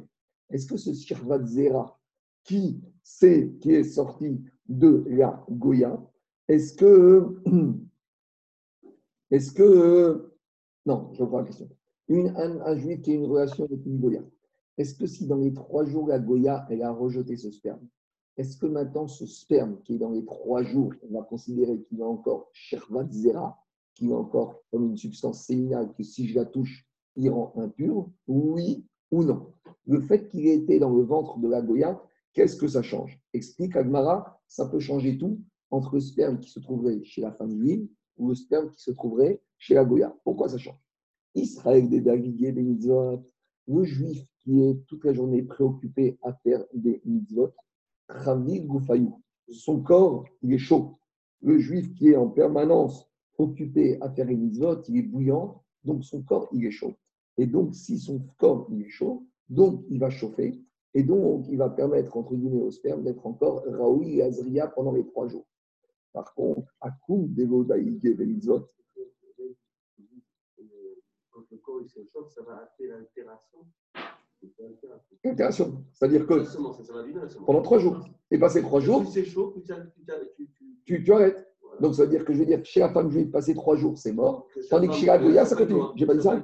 Est-ce que ce Shirvat Zera, qui, c'est, qui est sorti de la Goya, est-ce que. Est-ce que. Non, je reprends la question. Un, un juif qui a une relation avec une Goya, est-ce que si dans les trois jours, la Goya, elle a rejeté ce sperme, est-ce que maintenant ce sperme qui est dans les trois jours, on va considérer qu'il est encore Shervat Zera, qu'il est encore comme une substance séminale que si je la touche, il rend impur? Oui ou non? Le fait qu'il ait été dans le ventre de la Goya, qu'est-ce que ça change? Explique Agmara, ça peut changer tout entre le sperme qui se trouverait chez la femme juive ou le sperme qui se trouverait chez la Goya. Pourquoi ça change? Israël des David des mitzvot, le juif qui est toute la journée préoccupé à faire des mitzvot, son corps, il est chaud. Le juif qui est en permanence occupé à faire des mitzvot, il est bouillant, donc son corps, il est chaud. Et donc, si son corps, il est chaud, donc il va chauffer, et donc il va permettre, entre guillemets, au sperme d'être encore Raoui et Azria pendant les trois jours. Par contre, Akoum Devodaï Mitzvot, Quand le corps il se ça va appeler l'altération. C'est-à-dire que pendant trois jours, et passer trois jours, c'est chaud, tu arrêtes. Donc ça veut dire que je veux dire, chez la femme juive, passer trois jours, c'est mort. Tandis que chez la Goya, ça continue. J'ai pas dit ça.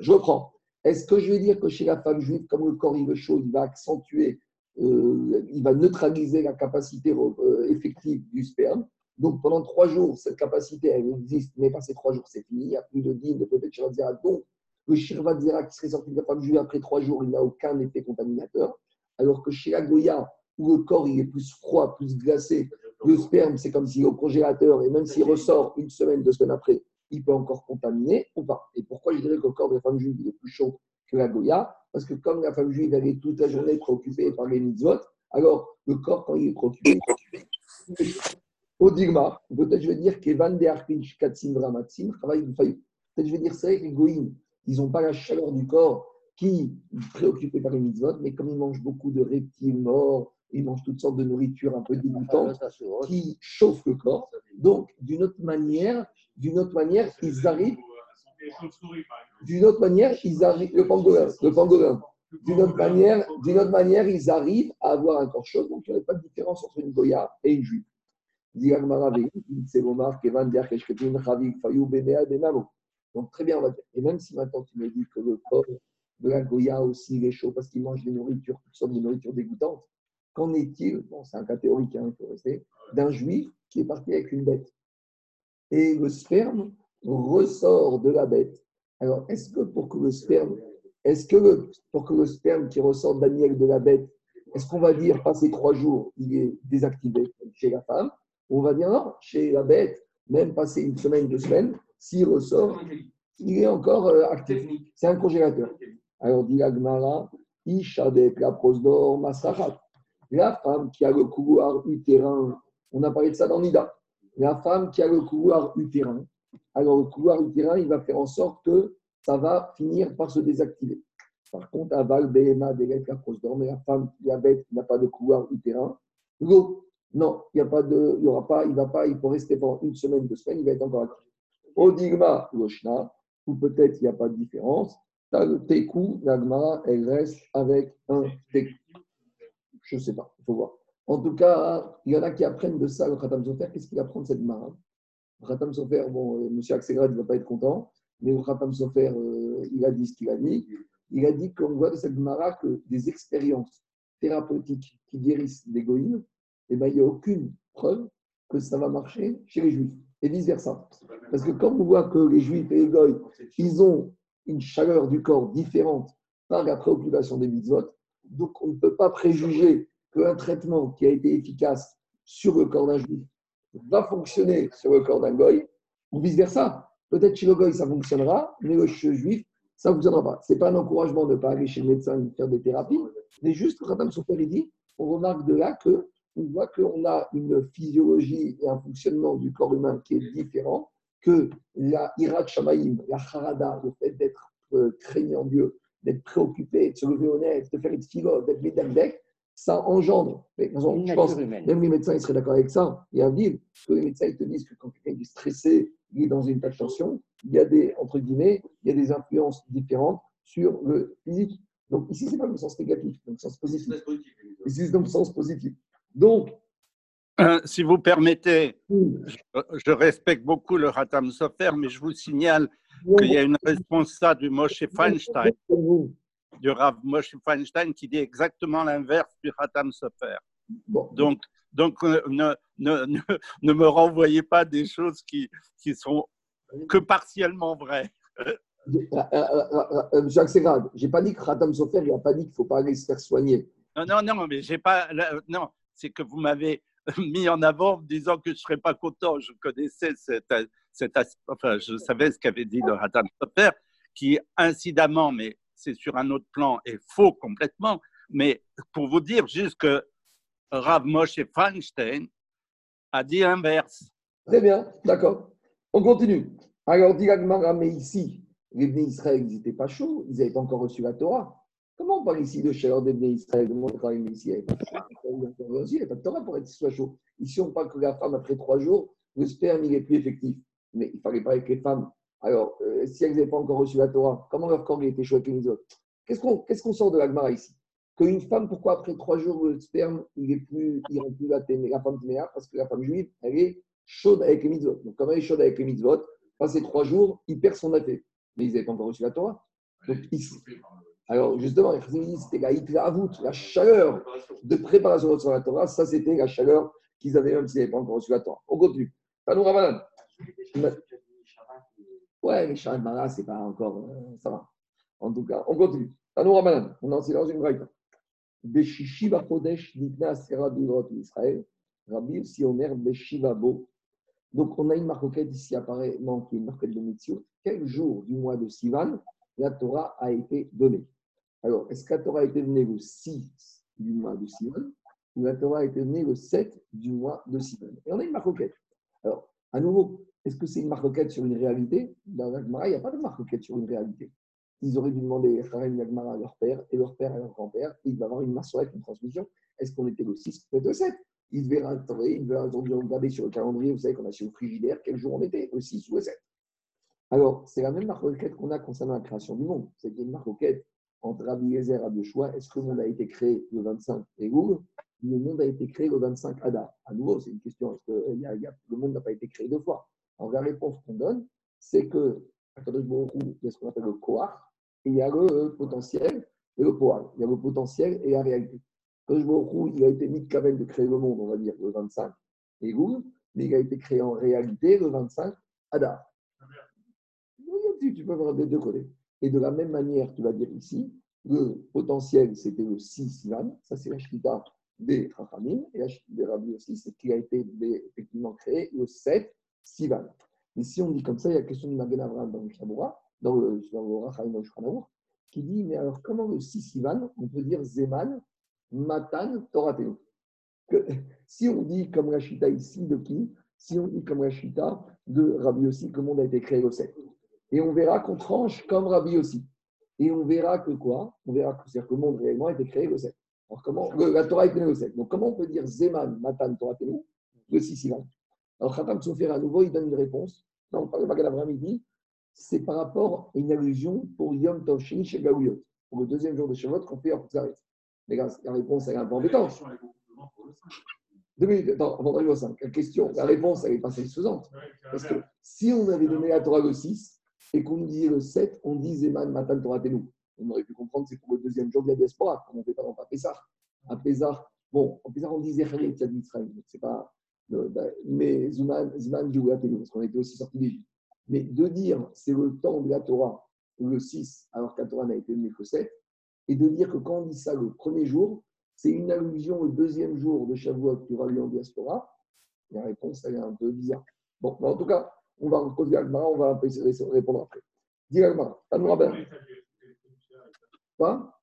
Je reprends. Est-ce que je vais dire que chez la femme juive, comme le corps il est chaud, il va accentuer, euh, il va neutraliser la capacité euh, effective du sperme? Donc pendant trois jours, cette capacité, elle existe, mais passé trois jours, c'est fini. Il n'y a plus de dîme, de peut-être. Donc le Shirvat Zera qui serait sorti de la femme juive après trois jours, il n'a aucun effet contaminateur. Alors que chez la Goya, où le corps il est plus froid, plus glacé, le sperme, c'est comme s'il est au congélateur, et même s'il ressort une semaine, deux semaines après, il peut encore contaminer ou pas. Et pourquoi je dirais que le corps de la femme juive est plus chaud que la Goya? Parce que comme la femme juive, elle est toute la journée préoccupée par les mitzvot, alors le corps, quand il est préoccupé, il est chaud. au digma, peut-être je vais dire qu'Evan de Arkinch Katsim Vramatsim travaille de faillite. Peut-être je vais dire vrai que les goïms, ils n'ont pas la chaleur du corps qui est préoccupé par les mitzvot, mais comme ils mangent beaucoup de reptiles morts, ils mangent toutes sortes de nourriture un peu dégoûtante qui chauffe le corps. Donc, d'une autre manière, d'une autre manière, ils arrivent, exemple. d'une autre manière, ils arrivent, le pangolin, le pangolin, d'une autre manière, d'une autre manière, ils arrivent à avoir un corps chaud, donc il n'y aurait pas de différence entre une Goya et une juive. Donc très bien, on va dire. Et même si maintenant tu me dis que le corps de la Goya aussi il est chaud parce qu'il mange des nourritures, toutes sortes de nourritures dégoûtantes, qu'en est-il, bon, c'est un cas théorique, hein, il faut rester, d'un juif qui est parti avec une bête et le sperme ressort de la bête. Alors, est-ce que pour que le sperme, est-ce que pour que le sperme qui ressort de la miel de la bête, est-ce qu'on va dire passé trois jours, il est désactivé chez la femme ou On va dire non, chez la bête, même passé une semaine, deux semaines, s'il ressort, il est encore euh, actif. C'est un congélateur. Alors, dit Agmara, Ishadek, la prosdor, Masrachat. La femme qui a le couloir utérin, on a parlé de ça dans Nida. La femme qui a le couloir utérin, alors le couloir utérin, il va faire en sorte que ça va finir par se désactiver. Par contre, aval, BMA, délègue la prosdor, mais la femme diabète qui n'a pas de couloir utérin, l'eau, non, il n'y a pas de, il y aura pas, il va pas, il peut rester pendant une semaine, deux semaines, il va être encore actif. Odigma, Loshna, ou peut-être il n'y a pas de différence. T'as le tekou, l'agmara, elle reste avec un tekou. Je ne sais pas, il faut voir. En tout cas, il y en a qui apprennent de ça, le Khatam Sofer. Qu'est-ce qu'il apprend de cette mara Le Khatam Sofer, bon, M. Axelrad ne va pas être content, mais le Khatam Sofer, euh, il a dit ce qu'il a dit. Il a dit qu'on voit de cette mara que des expériences thérapeutiques qui guérissent des goïnes, eh ben, il n'y a aucune preuve que ça va marcher chez les juifs et vice-versa. Parce que quand on voit que les juifs et les goïs, ils ont une chaleur du corps différente par la préoccupation des mitzvot, donc on ne peut pas préjuger qu'un traitement qui a été efficace sur le corps d'un juif va fonctionner sur le corps d'un goy, ou vice-versa. Peut-être chez le goy, ça fonctionnera, mais chez le juif, ça ne fonctionnera pas. Ce n'est pas un encouragement de ne pas aller chez le médecin et faire des thérapies, mais juste, quand Adam Sofer dit, on remarque de là que on voit qu'on a une physiologie et un fonctionnement du corps humain qui est différent, que la irat shamaïm, la harada, le fait d'être euh, craignant Dieu, d'être préoccupé, de se lever nez, de faire une philo, d'être médecin, ça engendre. Mais, je pense, même les médecins ils seraient d'accord avec ça. Il y a dire que les médecins ils te disent que quand quelqu'un est stressé, il est dans une telle tension, il y a des, entre guillemets, il y a des influences différentes sur le physique. Donc ici, ce n'est pas le sens négatif, c'est le sens positif. Ici, c'est dans le sens positif. Donc, Euh, si vous permettez, je, je respecte beaucoup le Hatam Sofer, mais je vous signale qu'il y a une responsable du Moshe Feinstein, du Rav Moshe Feinstein, qui dit exactement l'inverse du Hatam Sofer. Bon, Donc, donc euh, ne, ne, ne, ne me renvoyez pas des choses qui, qui sont que partiellement vraies. Euh, Axelrad, je n'ai pas dit que Khatam Sofer, il n'a pas dit qu'il ne faut pas aller se faire soigner. Non, non, non, mais j'ai pas. Non, c'est que vous m'avez mis en avant en disant que je ne serais pas content. Je connaissais cette, cette enfin, je savais ce qu'avait dit le Hatam Sofer, qui incidemment, mais c'est sur un autre plan, est faux complètement. Mais pour vous dire juste que Rav Moshe Feinstein a dit l'inverse. Très bien, d'accord. On continue. Alors, dit mais ici, les Israël, ils n'étaient pas chauds, ils n'avaient pas encore reçu la Torah. Comment on parle ici de chaleur des Bnei Israël Comment on parle ici Il n'y avait pas de- pas Torah pour être soit chaud. Ici, on parle que la femme, après trois jours, le sperme, il est plus effectif. Mais il fallait parler avec les femmes. Alors, euh, si elles n'avaient pas encore reçu la Torah, comment leur corps il était chaud avec les autres? Qu'est-ce qu'on sort de l'Agmara ici? Qu'une femme, pourquoi après trois jours, le sperme, il est plus, il rend plus la, témé- la femme téméa Parce que la femme juive, elle est chaude avec les mitzvot. Donc, comme elle est chaude avec les mitzvot, passé trois jours, il perd son athée. Mais ils n'avaient pas encore reçu la Torah. Donc, alors, justement, c'était la hitravut, la chaleur de préparation sur la Torah. Ça, c'était la chaleur qu'ils avaient même s'ils n'avaient pas encore reçu la Torah. On continue. Tanou Ramadan. Ouais, mais Shabbat Mara, c'est pas encore. euh, ça va. En tout cas, on continue. Tanou Ramadan. On est silence une braïta. Beshishiva Kodesh, Birot Israël. Rabbi aussi Omer Beshiva Bo. Donc, on a une marquette ici apparemment qui est une marquette de Mitzvot. Quel jour du mois de Sivan la Torah a été donnée? Alors, est-ce que la Torah a été le 6 du mois de Sivan ou la Torah a été le 7 du mois de Sivan Et on a une marquette. Alors, à nouveau, est-ce que c'est une marquette sur une réalité? Dans la Gemara, il n'y a pas de marquette sur une réalité. Ils auraient dû demander Harem Yagmara à leur père et leur père à leur grand-père. Il va avoir une marquette, une transmission. Est-ce qu'on était le 6 peut-être le 7 il devait attendre, il devait attendre, regarder sur le calendrier, vous savez qu'on a sur le frigidaire, quel jour on était, le 6 ou le 7. Alors, c'est la même marquette qu'on a concernant la création du monde. C'est une marquette entre Rabbi Yezer et Rabbi Yoshua. Est-ce que le monde a été créé le 25 Elul Le monde a été créé le 25 Adar? À nouveau, c'est une question. Est-ce que il y a- le monde n'a pas été créé deux fois? Alors, la réponse qu'on donne, c'est que il y a ce qu'on appelle le Koach, et il y a le potentiel et le Poal. Il y a le potentiel et la réalité. Kadosh il a été mis de de créer le monde, on va dire, le 25 Elul, mais il a été créé en réalité le 25 Adar. Tu peux voir des deux côtés. Et de la même manière, tu vas dire ici, le potentiel, c'était le 6 Sivan, ça c'est la Shkita des Chachamim, et la Shkita des Rabbi aussi, c'est qu'il a été effectivement créé le 7 Sivan. Si on dit comme ça, il y a la question du Magen Avraham dans le Shabura, dans le dans Aruch, qui dit, mais alors comment le 6 Sivan, on peut dire Zeman, Matan, Toratenu que, Si on dit comme la Shita ici de qui? Si on dit comme la Shita de Rabbi aussi, que le monde a été créé le 7. Et on verra qu'on tranche comme Rabbi aussi. Et on verra que quoi? On verra que, que le monde réellement a été créé le 7. Alors comment le- La Torah été née le 7. Donc comment on peut dire Zeman, Matan, Torah, Tenu, le 6 Sivan Alors Khatam Sofer à nouveau, il donne une réponse. Non, le Magal Abraham, il dit c'est par rapport à une allusion pour Yom Tov Sheni chez Gaouyot, pour le deuxième jour de Shavuot qu'on fait en Kutzaret. Mais la réponse, elle est un peu embêtante. justement pour le 5. Deux minutes, attends, avant d'arriver au 5. La question, la réponse, elle n'est pas satisfaisante. Parce que si on avait donné la Torah le 6 et qu'on nous disait le 7, on dit Zeman Matan Torah Tenu. On aurait pu comprendre c'est pour le deuxième jour de la diaspora, comme on ne fait pas dans Pessah. À bon, en on dit Zecharit Yad Mitzrayim. Donc, c'est pas. bah, Mais Zuman, Zman Geulah Tenu, parce qu'on était aussi sorti d'Égypte. Mais de dire c'est le temps de la Torah, le 6, alors que Torah n'a été donnée que 7, et de dire que quand on dit ça le premier jour, c'est une allusion au deuxième jour de Shavuot qui aura lieu en diaspora. La réponse, elle est un peu bizarre. Bon, mais en tout cas, on va poser Agmara, on va un peu répondre après. Dis Agmara, Tanoura Ben. Quoi?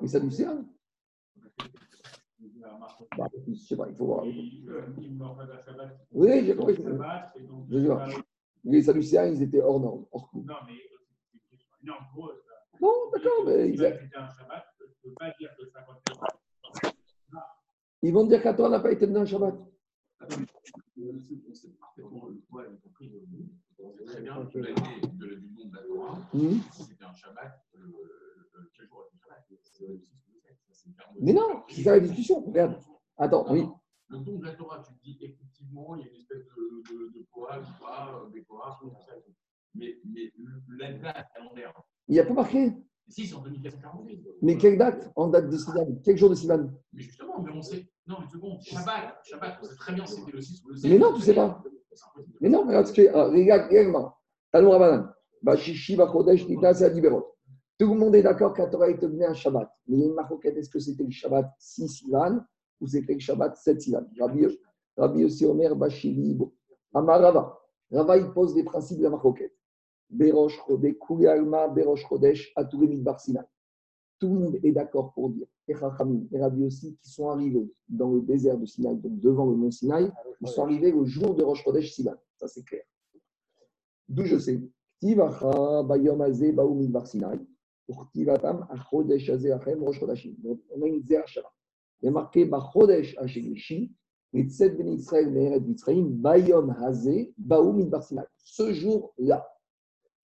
Mais ça nous sert bah, Je ne sais pas, il faut voir. Oui, j'ai compris. Je vois. Les Sadducéens, ils étaient hors norme, hors coup. Non, mais. Non, d'accord, mais ils vont dire qu'à toi, n'a pas été donné un Shabbat. Très bien l'année de la- du monde de la Torah, Mhm. c'était un Shabbat. Quel jour était le Shabbat C'est le 6 ou le 7, ça, c'est clairement- Mais non, c'est ça la discussion. Regarde. Attends, oui. Le don de la Torah, tu dis effectivement, il y a une espèce de, de, de Torah, euh, des Torah, tout ça. Mais, mais la date calendaire, Il n'y a pas marqué. Si, c'est en 2448. Mais quelle date? En date de Sivan Quel jour de Sivan Mais justement, mais on sait. Non, mais seconde, Shabbat, Shabbat, on sait très bien c'était le 6 ou le 7. Mais non, tu sais pas. Mais non, regarde ce que. ah, Regarde, regarde, Talmud Rabbanan. Bashishi, Bachodesh, Nita, c'est Adiberot. Tout le monde est d'accord qu'à Torah est donné un Shabbat. Mais il y a une maroquette est-ce que c'était le Shabbat 6 Sivan ou c'était le Shabbat 7 Sivan? Rabbi, Rabbi Yossi Omer, Bashili. Amar Rava. Rava, il pose des principes de la maroquette. Berosh Kuli Alma, Berosh Chodesh, Atouré Midbar Sinai. Tout le monde est d'accord pour dire, et Chachamim et Rabbi aussi, qui sont arrivés dans le désert de Sinaï, donc devant le mont Sinaï, ils sont arrivés le jour de Rosh Chodesh Sivan. Ça, c'est clair. D'où je sais. Bayom Azeh, Baou Midbar Sinaï. Pour Tivatam, Achodesh Azeh Achem, Rosh Chodashim. Donc, on a une Zerachara. Il a marqué Bachodesh Hashemishi, et Tzed Ben Israël, Meret Mitzrayim, Bayom Hazeh, Baou Midbar Sinaï. Ce jour-là.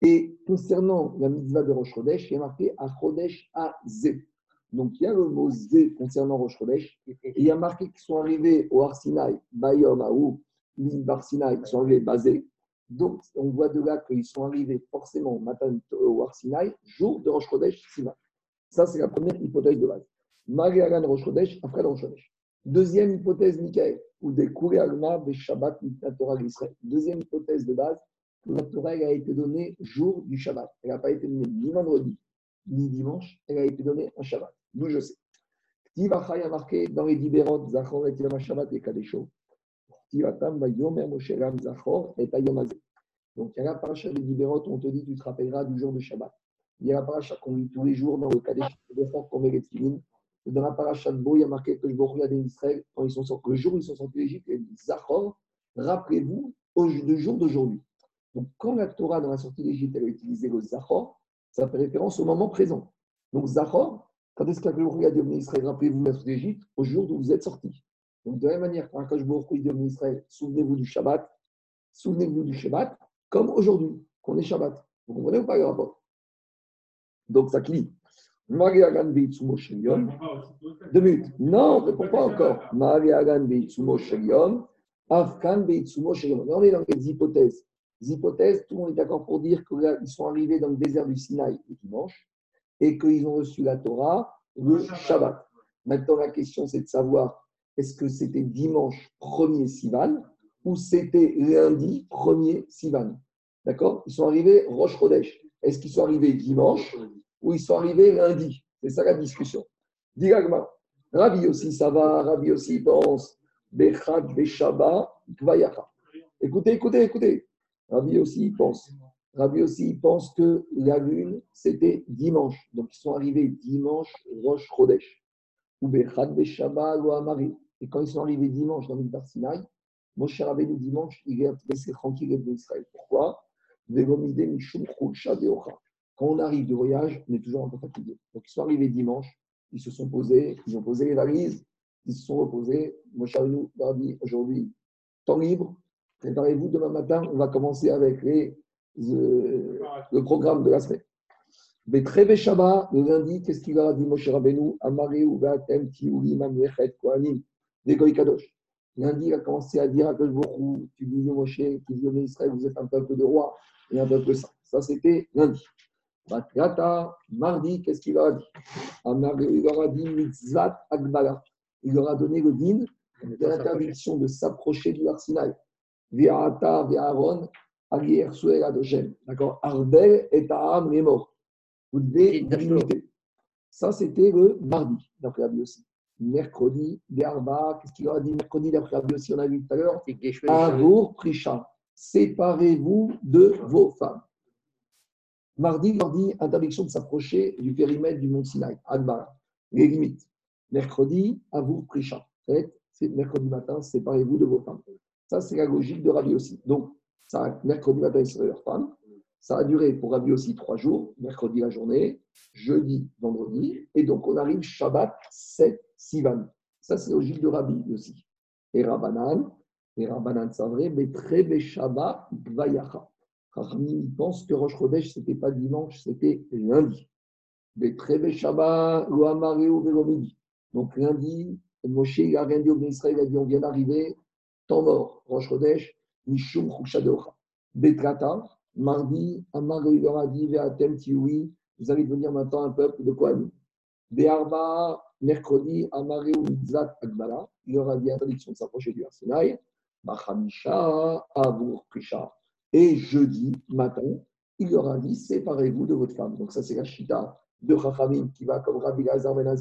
Et concernant la mitzvah de Rosh Chodesh, il y a marqué Achodesh Azeh. Donc, il y a le mot Zé concernant Rosh Chodesh. Il y a marqué qu'ils sont arrivés au Har Sinai, Bayom Aou, Midbar Sinai, ils sont arrivés basés. Donc, on voit de là qu'ils sont arrivés forcément au matin au Har Sinai, jour de Rosh Chodesh Sivan. Ça, c'est la première hypothèse de base. Mariagan Rosh Chodesh, après Rosh Chodesh. Deuxième hypothèse, Michael, ou des Kouré Alma, des Shabbat, Torah d'Israël. Deuxième hypothèse de base, la Torah a été donnée jour du Shabbat. Elle n'a pas été donnée ni vendredi, ni dimanche, elle a été donnée un Shabbat. D'où je sais. Tivachai a marqué dans les Dibérot, Zachor et Yom Shabbat et Kadesho. Tivatam va Yomer Moshe Ram Zachor et Ayom Hazeh. Donc, il y a la paracha des Dibérot où on te dit tu te rappelleras du jour de Shabbat. Il y a la paracha qu'on lit tous les jours dans le Kadesh, qu'on met les tefillin. Et Dans la paracha de Bo, il y a marqué que je vais regarder Israël quand ils sont sortis. Le jour où ils sont sortis d'Égypte, il dit Zachor, rappelez-vous au jour d'aujourd'hui. Donc, quand la Torah, dans la sortie d'Égypte, a utilisé le Zachor, ça fait référence au moment présent. Donc, Zachor, quand est-ce qu'Akadosh a au Israël, rappelez-vous la sortie d'Égypte, au jour où vous êtes sortis. Donc, de la même manière, quand Akadosh Baruch au Israël, souvenez-vous du Shabbat, souvenez-vous du Shabbat, comme aujourd'hui, qu'on est Shabbat. Vous comprenez ou pas le rapport? Donc, ça clie. Mariagan Shelion. Deux minutes. Non, on ne pas encore. Mariagan Beitsumo Shelion. Afkan Shelion. On est dans les hypothèses. Hypothèses, tout le monde est d'accord pour dire qu'ils sont arrivés dans le désert du Sinaï le dimanche et qu'ils ont reçu la Torah le Shabbat. Maintenant, la question, c'est de savoir est-ce que c'était dimanche 1er Sivan ou c'était lundi 1er Sivan? D'accord? Ils sont arrivés Roche Chodesh. Est-ce qu'ils sont arrivés dimanche ou ils sont arrivés lundi? C'est ça la discussion. Diragma. Rabbi aussi, ça va? Rabbi aussi pense. Bechad, Beshaba, Kvayacha. Écoutez, écoutez, écoutez. Rabbi aussi pense. Rabbi aussi pense que la lune, c'était dimanche. Donc, ils sont arrivés dimanche, Rosh Chodesh. Ou Bechad, Beshaba, Loamari. Et quand ils sont arrivés dimanche dans le Sinaï, Moshe Rabbeinu dimanche, il est resté tranquille avec Israël. Pourquoi? Quand on arrive de voyage, on est toujours un peu fatigué. Donc, ils sont arrivés dimanche, ils se sont posés, ils ont posé les valises, ils se sont reposés. Moshe Rabbeinu leur aujourd'hui, temps libre, préparez-vous, demain matin, on va commencer avec les, euh, le programme de la semaine. Betreve Shabbat, le lundi, qu'est-ce qu'il leur a dit Moshe Rabbeinu? Amareu Vatem Tiuri Mamlechet Kohanim Kadosh. Lundi, il a commencé à dire à Baruch tu dis Moshe, tu dis Israël, vous êtes un peuple de rois et un peuple saint. Ça, c'était lundi. Batrata, mardi, qu'est-ce qu'il leur a dit il leur a dit Mitzvat Agbala. Il leur a donné le din de l'interdiction de s'approcher du Arsinaï. Viata, Viaron, Alier, Suel, Adoshem. D'accord? Arbel et Taam, les morts. Vous devez limiter. Ça, c'était le mardi, d'après Rabbi aussi. Mercredi, Garba, qu'est-ce qu'il a dit? Mercredi, d'après Rabbi aussi, on a vu tout à l'heure Avour, Prisha. Séparez-vous de vos femmes. Mardi, leur dit interdiction de s'approcher du périmètre du mont Sinaï, Adbar, les limites. Mercredi, Avour, Prisha. Faites, mercredi matin, séparez-vous de vos femmes. Ça, c'est la logique de Rabbi aussi. Donc, ça, mercredi matin, ils leurs femmes. Ça a duré pour Rabbi aussi trois jours, mercredi la journée, jeudi, vendredi, et donc on arrive Shabbat 7 Sivan. Ça, c'est logique de Rabbi aussi. Et Rabbanan, et Rabbanan, c'est vrai, mais très Shabbat Vayacha. Rachami pense que Rosh Chodesh, ce n'était pas dimanche, c'était lundi. Mais très Shabbat, Loamareo Velomidi. Donc lundi, Moshe, il a rien dit au Israël, il a dit on vient d'arriver, temps mort, Rosh Chodesh, Mishum Chushadocha. Betrata, mardi, Amar il leur a dit, Ve'atem Tiwi, vous allez devenir maintenant un peuple de Kohanim. Be'arba, mercredi, Amareu Mitzat Agbala, il leur a dit interdiction de s'approcher du Arsinaï. Bachamisha, Avour. Et jeudi matin, il leur a dit, séparez-vous de votre femme. Donc ça, c'est la chita de Chachamim qui va comme Rabbi Lazar Ben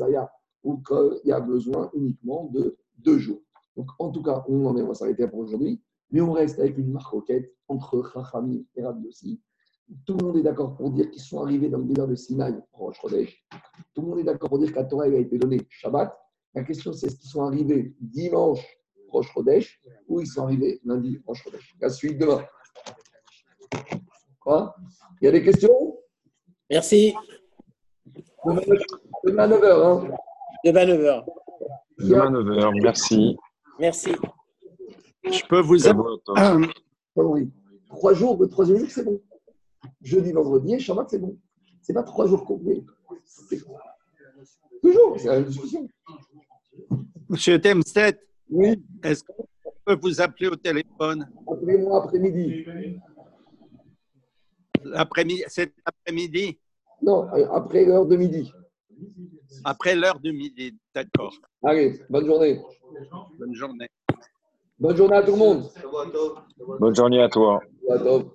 où qu'il y a besoin uniquement de deux jours. Donc en tout cas, on en est, on va s'arrêter pour aujourd'hui. Mais on reste avec une marque roquette entre Chachamim et Rabbi aussi. Tout le monde est d'accord pour dire qu'ils sont arrivés dans le désert de Sinaï, Rosh Chodesh. Tout le monde est d'accord pour dire que la Torah a été donnée Shabbat. La question, c'est est-ce qu'ils sont arrivés dimanche, Rosh Chodesh, ou ils sont arrivés lundi, Rosh Chodesh? La suite demain. Quoi? Il y a des questions? Merci. Demain, demain à 9h. Hein. Demain 9h. Demain 9h, merci. Merci. Je peux vous Shavuot. Oui. Trois jours, le troisième jour, c'est bon. Jeudi, vendredi et Shabbat, c'est bon. C'est pas trois jours complets. C'est- Toujours, c'est la discussion. Monsieur Temstedt, Oui, est-ce qu'on peut vous appeler au téléphone? Appelez-moi après-midi. l'après-midi, cet après-midi, Non, euh, après l'heure de midi. Après l'heure du midi D'accord. Allez, bonne journée. Bonne journée. Bonne journée à tout le monde. Bonne journée à toi. À top.